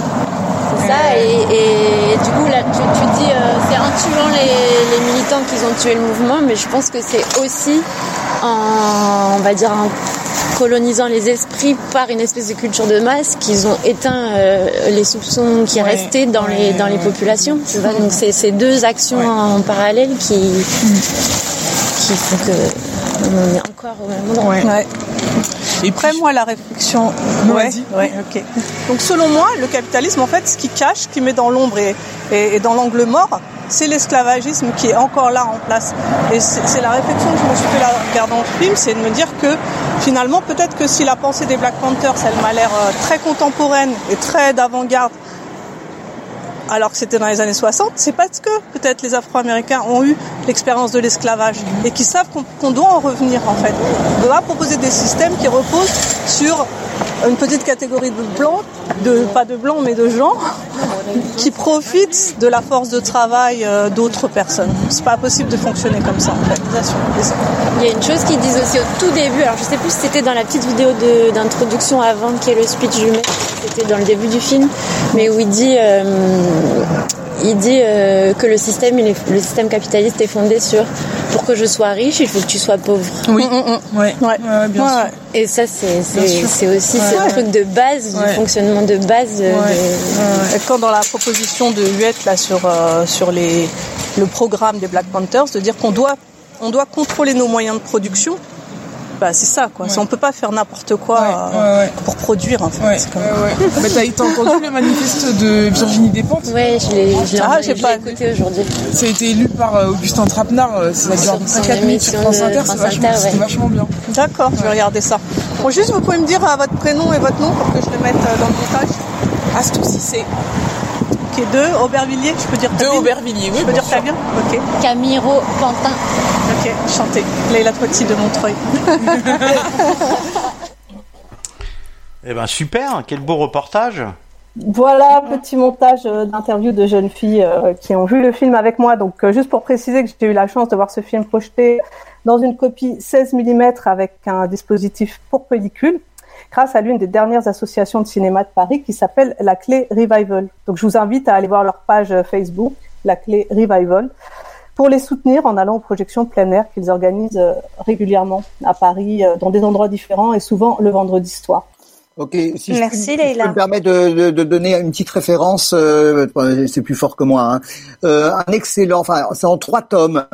C'est ça. Et, et du coup, là, tu, tu dis, euh, c'est en tuant les, les militants qu'ils ont tué le mouvement, mais je pense que c'est aussi en, on va dire, en colonisant les esprits par une espèce de culture de masse qu'ils ont éteint euh, les soupçons qui Ouais, restaient dans les ouais, dans les populations. tu vois. Donc c'est ces deux actions en parallèle qui qui font que on est encore au même endroit. Et Après, moi, la réflexion. Non, ouais, vas-y. ouais, ok. Donc, selon moi, le capitalisme, en fait, ce qui cache, ce qui met dans l'ombre et, et- et dans l'angle mort, c'est l'esclavagisme qui est encore là en place. Et c'est la réflexion que je me suis fait là, regardant le film, c'est de me dire que finalement, peut-être que si la pensée des Black Panthers, elle m'a l'air euh, très contemporaine et très d'avant-garde, alors que c'était dans les années 60, c'est parce que peut-être les Afro-Américains ont eu l'expérience de l'esclavage et qui savent qu'on doit en revenir en fait. On doit proposer des systèmes qui reposent sur une petite catégorie de blancs, de, pas de blancs mais de gens, qui profitent de la force de travail euh, d'autres personnes. C'est pas possible de fonctionner comme ça en fait. Il y a une chose qu'ils disent aussi au tout début, alors je sais plus si c'était dans la petite vidéo d'introduction avant qu'il y ait le speech du c'était dans le début du film, mais où il dit, euh, il dit euh, que le système, il est- le système capitaliste est fondé sur pour que je sois riche, il faut que tu sois pauvre. Oui, ouais, ouais, ouais, bien Ouais, sûr. Et ça, c'est aussi Ouais. ce truc de base, Ouais. du fonctionnement de base. de- Et quand dans la proposition de Huette là sur euh, sur les le programme des Black Panthers de dire qu'on doit on doit contrôler nos moyens de production bah, c'est ça, quoi. On peut pas faire n'importe quoi pour produire, en fait. Mais t'as entendu le manifeste de Virginie Despentes? Ouais, je l'ai ah, pas écouté aujourd'hui. Ça a été élu par Augustin Trapenard, c'est la 4 minutes sur France Inter, c'est vachement, bien. D'accord, je vais regarder ça. Bon, juste, vous pouvez me dire votre prénom et votre nom pour que je le mette dans le montage Astou Cissé. Ok, deux, Aubervilliers, je peux dire Deux Aubervilliers, oui. Je peux dire Fabien Ok. Camiro Pantin. Ok, chanté. Leila Toiti de Montreuil. eh ben super, quel beau reportage. Voilà, petit montage euh, d'interviews de jeunes filles euh, qui ont vu le film avec moi. Donc, euh, juste pour préciser que j'ai eu la chance de voir ce film projeté dans une copie 16 mm avec un dispositif pour pellicule grâce à l'une des dernières associations de cinéma de Paris qui s'appelle La Clé Revival. Donc je vous invite à aller voir leur page Facebook, La Clé Revival, pour les soutenir en allant aux projections plein air qu'ils organisent euh, régulièrement à Paris, euh, dans des endroits différents et souvent le vendredi soir. Ok, si Merci, je, me permets de, de, donner une petite référence, euh, c'est plus fort que moi, hein. un excellent, enfin c'est en trois tomes,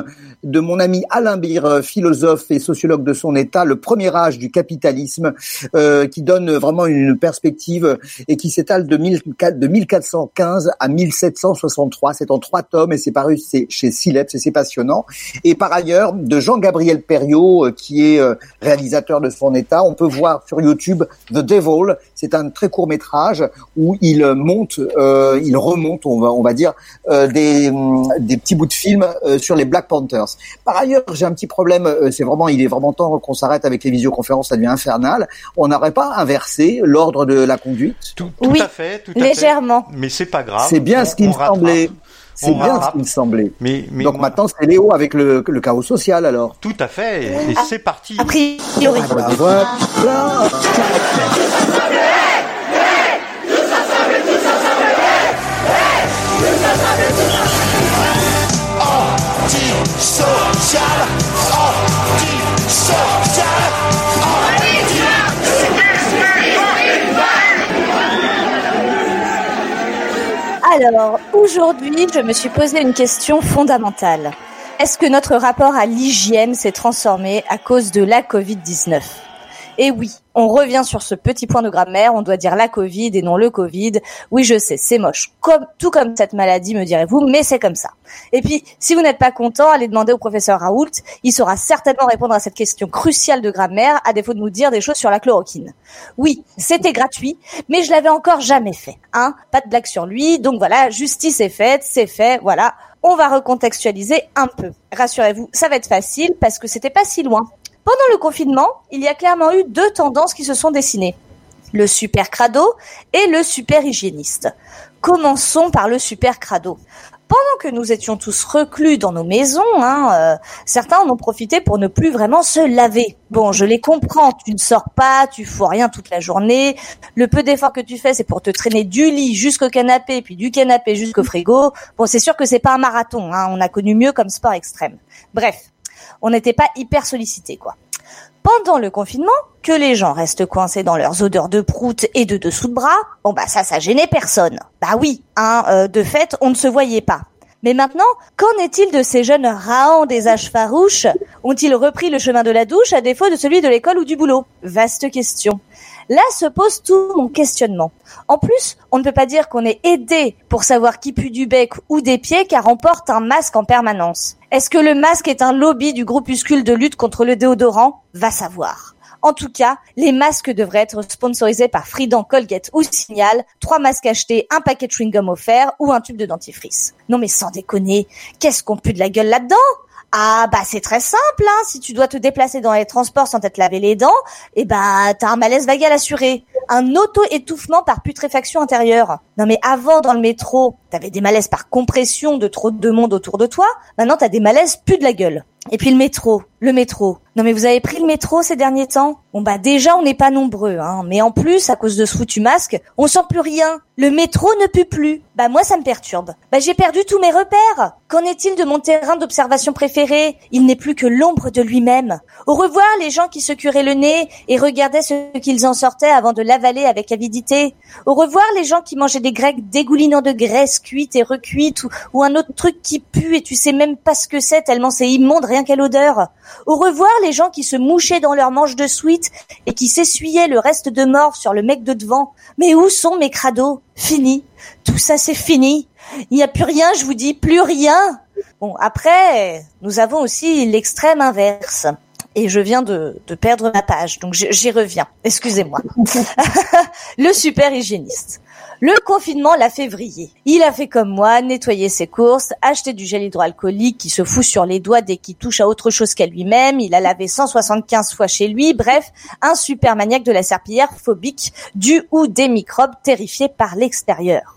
de mon ami Alain Bir, euh, philosophe et sociologue de son état, le premier âge du capitalisme, euh, qui donne vraiment une perspective et qui s'étale de, de 1415 à 1763. C'est en trois tomes et c'est paru chez Sileps et c'est passionnant. Et par ailleurs, de Jean-Gabriel Perriot, euh, qui est réalisateur de son état, on peut voir sur YouTube The Devil. C'est un très court métrage où il monte, il remonte, on va, on va dire, des, des petits bouts de films sur les Black Panthers. Par ailleurs, j'ai un petit problème. Euh, c'est vraiment, il est vraiment temps qu'on s'arrête avec les visioconférences. Ça devient infernal. On n'aurait pas inversé l'ordre de la conduite? Tout, à fait, tout légèrement. Mais c'est pas grave. C'est bien ce qui me semblait. C'est bien ce qui me semblait. Mais, Donc maintenant, c'est Léo avec le, chaos social, alors. Tout à fait. Et, c'est parti. A priori. Ah, bah, Alors, aujourd'hui, je me suis posé une question fondamentale. Est-ce que notre rapport à l'hygiène s'est transformé à cause de la Covid-19 et oui, on revient sur ce petit point de grammaire, on doit dire la Covid et non le Covid. Oui, je sais, c'est moche. Comme, tout comme cette maladie, me direz-vous, mais c'est comme ça. Et puis, si vous n'êtes pas content, allez demander au professeur Raoult. Il saura certainement répondre à cette question cruciale de grammaire, à défaut de nous dire des choses sur la chloroquine. Oui, c'était gratuit, mais je l'avais encore jamais fait. Hein pas de blague sur lui. Donc voilà, justice est faite, c'est fait, voilà. On va recontextualiser un peu. Rassurez-vous, ça va être facile parce que c'était pas si loin. Pendant le confinement, il y a clairement eu deux tendances qui se sont dessinées. Le super crado et le super hygiéniste. Commençons par le super crado. Pendant que nous étions tous reclus dans nos maisons, hein, euh, certains en ont profité pour ne plus vraiment se laver. Bon, je les comprends, tu ne sors pas, tu fous rien toute la journée. Le peu d'efforts que tu fais, c'est pour te traîner du lit jusqu'au canapé, puis du canapé jusqu'au frigo. Bon, c'est sûr que c'est pas un marathon, hein, on a connu mieux comme sport extrême. Bref, on n'était pas hyper sollicité quoi. Pendant le confinement, que les gens restent coincés dans leurs odeurs de prout et de dessous de bras, bon bah ça, ça gênait personne. Bah oui, hein, euh, de fait, on ne se voyait pas. Mais maintenant, qu'en est-il de ces jeunes raons des âges farouches Ont-ils repris le chemin de la douche à défaut de celui de l'école ou du boulot? Vaste question. Là se pose tout mon questionnement. En plus, on ne peut pas dire qu'on est aidé pour savoir qui pue du bec ou des pieds car on porte un masque en permanence. Est-ce que le masque est un lobby du groupuscule de lutte contre le déodorant? Va savoir. En tout cas, les masques devraient être sponsorisés par Fridan, Colgate ou Signal. Trois masques achetés, un paquet de chewing-gum offert ou un tube de dentifrice. Non mais sans déconner, qu'est-ce qu'on pue de la gueule là-dedans? Ah bah c'est très simple, hein. Si tu dois te déplacer dans les transports sans t'être lavé les dents, eh bah t'as un malaise vagal assuré, un auto-étouffement par putréfaction intérieure. Non mais avant dans le métro, t'avais des malaises par compression de trop de monde autour de toi. Maintenant t'as des malaises plus de la gueule. Et puis le métro, le métro. Non mais vous avez pris le métro ces derniers temps? Bon bah déjà on n'est pas nombreux, hein. Mais en plus à cause de ce foutu masque, on sent plus rien. Le métro ne pue plus. Bah moi ça me perturbe. Bah j'ai perdu tous mes repères. Qu'en est-il de mon terrain d'observation préféré? Il n'est plus que l'ombre de lui-même. Au revoir les gens qui se curaient le nez et regardaient ce qu'ils en sortaient avant de laver avaler avec avidité. Au revoir les gens qui mangeaient des grecs dégoulinant de graisse cuite et recuite ou, ou un autre truc qui pue et tu sais même pas ce que c'est tellement c'est immonde rien qu'à l'odeur. Au revoir les gens qui se mouchaient dans leur manche de sweat et qui s'essuyaient le reste de mort sur le mec de devant. Mais où sont mes crados? Fini. Tout ça c'est fini. Il n'y a plus rien, je vous dis, plus rien. Bon, après, nous avons aussi l'extrême inverse. Et je viens de perdre ma page, donc j'y reviens. Excusez-moi. le super hygiéniste. Le confinement l'a fait vriller. Il a fait comme moi, nettoyer ses courses, acheter du gel hydroalcoolique qui se fout sur les doigts dès qu'il touche à autre chose qu'à lui-même. Il a lavé 175 fois chez lui. Bref, un super maniaque de la serpillière phobique du ou des microbes terrifiés par l'extérieur.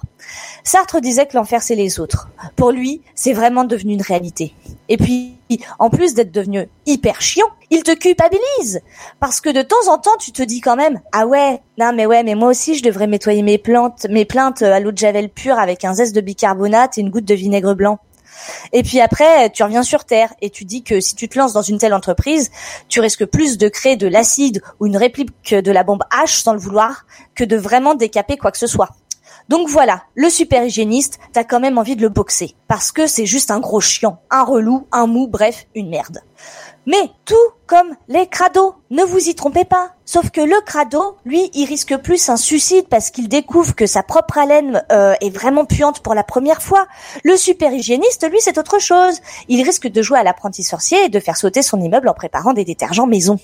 Sartre disait que l'enfer c'est les autres. Pour lui, c'est vraiment devenu une réalité. Et puis, en plus d'être devenu hyper chiant, il te culpabilise. Parce que de temps en temps, tu te dis quand même, ah ouais, non mais ouais, mais moi aussi je devrais nettoyer mes plantes, mes plaintes à l'eau de javel pure avec un zeste de bicarbonate et une goutte de vinaigre blanc. Et puis après, tu reviens sur Terre et tu dis que si tu te lances dans une telle entreprise, tu risques plus de créer de l'acide ou une réplique de la bombe H sans le vouloir que de vraiment décaper quoi que ce soit. Donc voilà, le super hygiéniste, t'as quand même envie de le boxer. Parce que c'est juste un gros chiant, un relou, un mou, bref, une merde. Mais tout comme les crados, ne vous y trompez pas. Sauf que le crado, lui, il risque plus un suicide parce qu'il découvre que sa propre haleine euh, est vraiment puante pour la première fois. Le super hygiéniste, lui, c'est autre chose. Il risque de jouer à l'apprenti sorcier et de faire sauter son immeuble en préparant des détergents maison.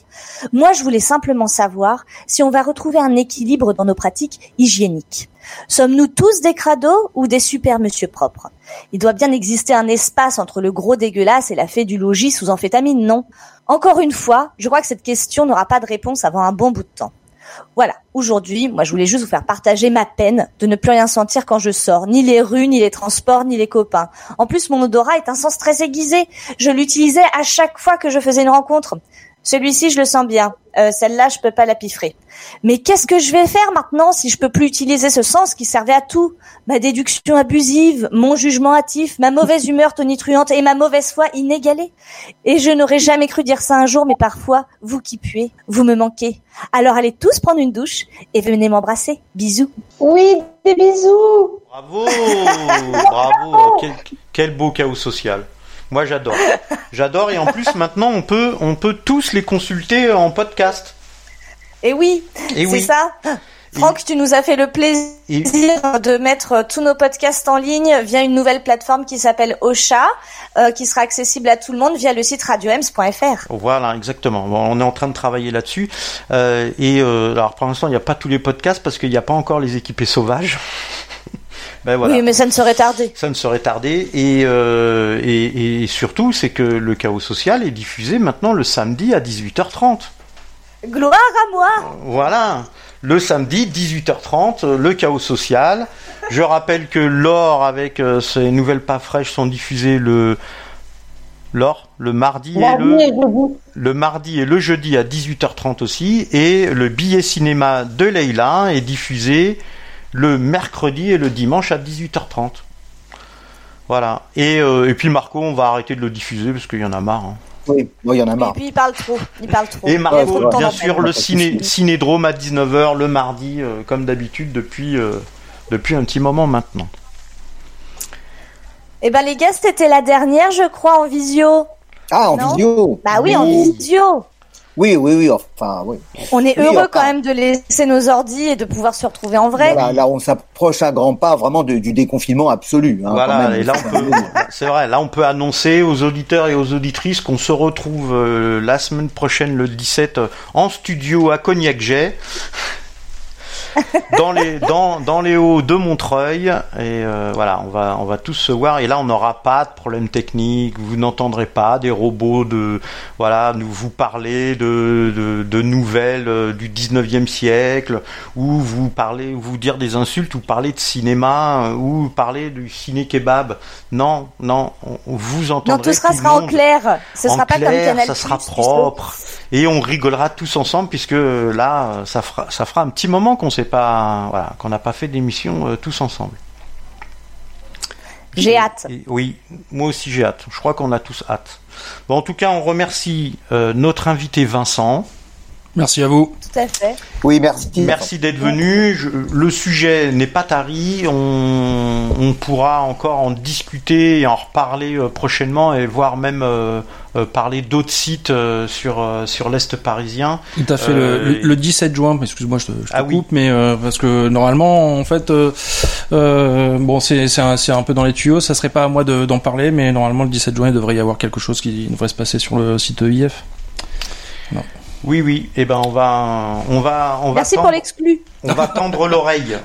Moi, je voulais simplement savoir si on va retrouver un équilibre dans nos pratiques hygiéniques. Sommes-nous tous des crados ou des super monsieur propres? Il doit bien exister un espace entre le gros dégueulasse et la fée du logis sous amphétamine, non? Encore une fois, je crois que cette question n'aura pas de réponse avant un bon bout de temps. Voilà, aujourd'hui, moi je voulais juste vous faire partager ma peine de ne plus rien sentir quand je sors, ni les rues, ni les transports, ni les copains. En plus, mon odorat est un sens très aiguisé. Je l'utilisais à chaque fois que je faisais une rencontre. Celui-ci, je le sens bien. Euh, celle-là, je peux pas la piffrer. Mais qu'est-ce que je vais faire maintenant si je peux plus utiliser ce sens qui servait à tout? Ma déduction abusive, mon jugement hâtif, ma mauvaise humeur tonitruante et ma mauvaise foi inégalée. Et je n'aurais jamais cru dire ça un jour, mais parfois, vous qui puez, vous me manquez. Alors allez tous prendre une douche et venez m'embrasser. Bisous. Oui, des bisous. Bravo, bravo. Quel, quel beau chaos social. Moi, j'adore. J'adore et en plus maintenant on peut on peut tous les consulter en podcast. Et oui, c'est ça. Franck, tu nous as fait le plaisir de mettre tous nos podcasts en ligne via une nouvelle plateforme qui s'appelle Ocha, euh, qui sera accessible à tout le monde via le site radioems.fr. Voilà, exactement. on est en train de travailler là-dessus. Euh, et euh, alors pour l'instant, il n'y a pas tous les podcasts parce qu'il n'y a pas encore les équipés sauvages. Ben oui, mais ça ne serait tardé. Ça ne serait tardé. Et, euh, et, et surtout, c'est que le chaos social est diffusé maintenant le samedi à 18h30. Gloire à moi Voilà le samedi 18h30, le chaos social. Je rappelle que l'or avec euh, ces nouvelles pas fraîches sont diffusées le l'or le mardi, et le, le mardi et le jeudi à 18h30 aussi et le billet cinéma de Leila est diffusé le mercredi et le dimanche à 18h30. Voilà. Et, euh, et puis Marco, on va arrêter de le diffuser parce qu'il y en a marre. Hein. Oui, il y en a marre. Et puis il parle trop. Il parle trop. Et Marco, bien sûr, le ciné, cinédrome à 19h le mardi, euh, comme d'habitude, depuis, euh, depuis un petit moment maintenant. Eh ben les gars, c'était la dernière, je crois, en visio. Ah, en visio Bah oui, en visio. Oui, oui, oui, enfin, oui. On est heureux quand même de laisser nos ordis et de pouvoir se retrouver en vrai. là, on s'approche à grands pas vraiment du déconfinement absolu. Hein, voilà, et là, on peut, c'est vrai, là, on peut annoncer aux auditeurs et aux auditrices qu'on se retrouve euh, la semaine prochaine, le 17, euh, en studio à Cognac-Jet dans les dans, dans les hauts de Montreuil et euh, voilà on va on va tous se voir et là on n'aura pas de problème technique vous n'entendrez pas des robots de voilà nous vous parler de, de, de nouvelles euh, du 19e siècle ou vous parler vous dire des insultes ou parler de cinéma euh, ou parler du ciné kebab. Non non on, vous entendrez non tout sera, sera en clair. Ce sera pas comme Canal ça sera propre. Et on rigolera tous ensemble puisque là ça fera ça fera un petit moment qu'on sait pas voilà qu'on n'a pas fait d'émission euh, tous ensemble. J'ai hâte. oui, moi aussi j'ai hâte. Je crois qu'on a tous hâte. Bon, en tout cas, on remercie euh, notre invité Vincent. Merci à vous. Tout à fait. Oui, merci. Merci d'être venu. le sujet n'est pas tari. On, on, pourra encore en discuter et en reparler euh, prochainement et voir même euh, euh, parler d'autres sites sur sur l'est parisien. Tout à fait. le, le, 17 juin. Excuse-moi, je te, je te ah coupe, mais parce que normalement, en fait, bon, c'est c'est un, un, peu dans les tuyaux. Ça serait pas à moi d'en parler, mais normalement, le 17 juin, il devrait y avoir quelque chose qui devrait se passer sur le site EIF. Non. Oui, oui. Eh ben, on va, on va, on va. Merci pour l'exclu. On va tendre l'oreille.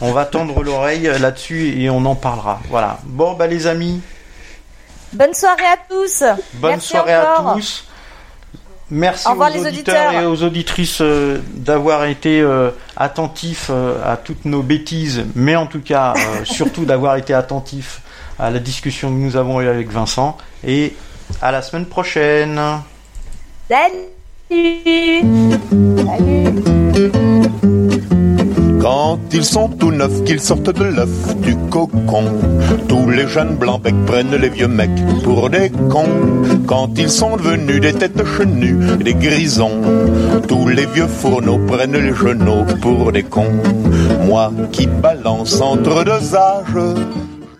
On va tendre l'oreille là-dessus et on en parlera. Voilà. Bon, bah les amis. Bonne soirée à tous. Bonne soirée à tous. Merci aux auditeurs, et aux auditrices euh, d'avoir été euh, attentifs euh, à toutes nos bêtises, mais en tout cas, surtout d'avoir été attentifs à la discussion que nous avons eue avec Vincent. Et à la semaine prochaine. Salut quand ils sont tout neufs, qu'ils sortent de l'œuf du cocon, tous les jeunes blancs becs prennent les vieux mecs pour des cons. Quand ils sont devenus des têtes chenues, des grisons, tous les vieux fourneaux prennent les genoux pour des cons. Moi qui balance entre deux âges,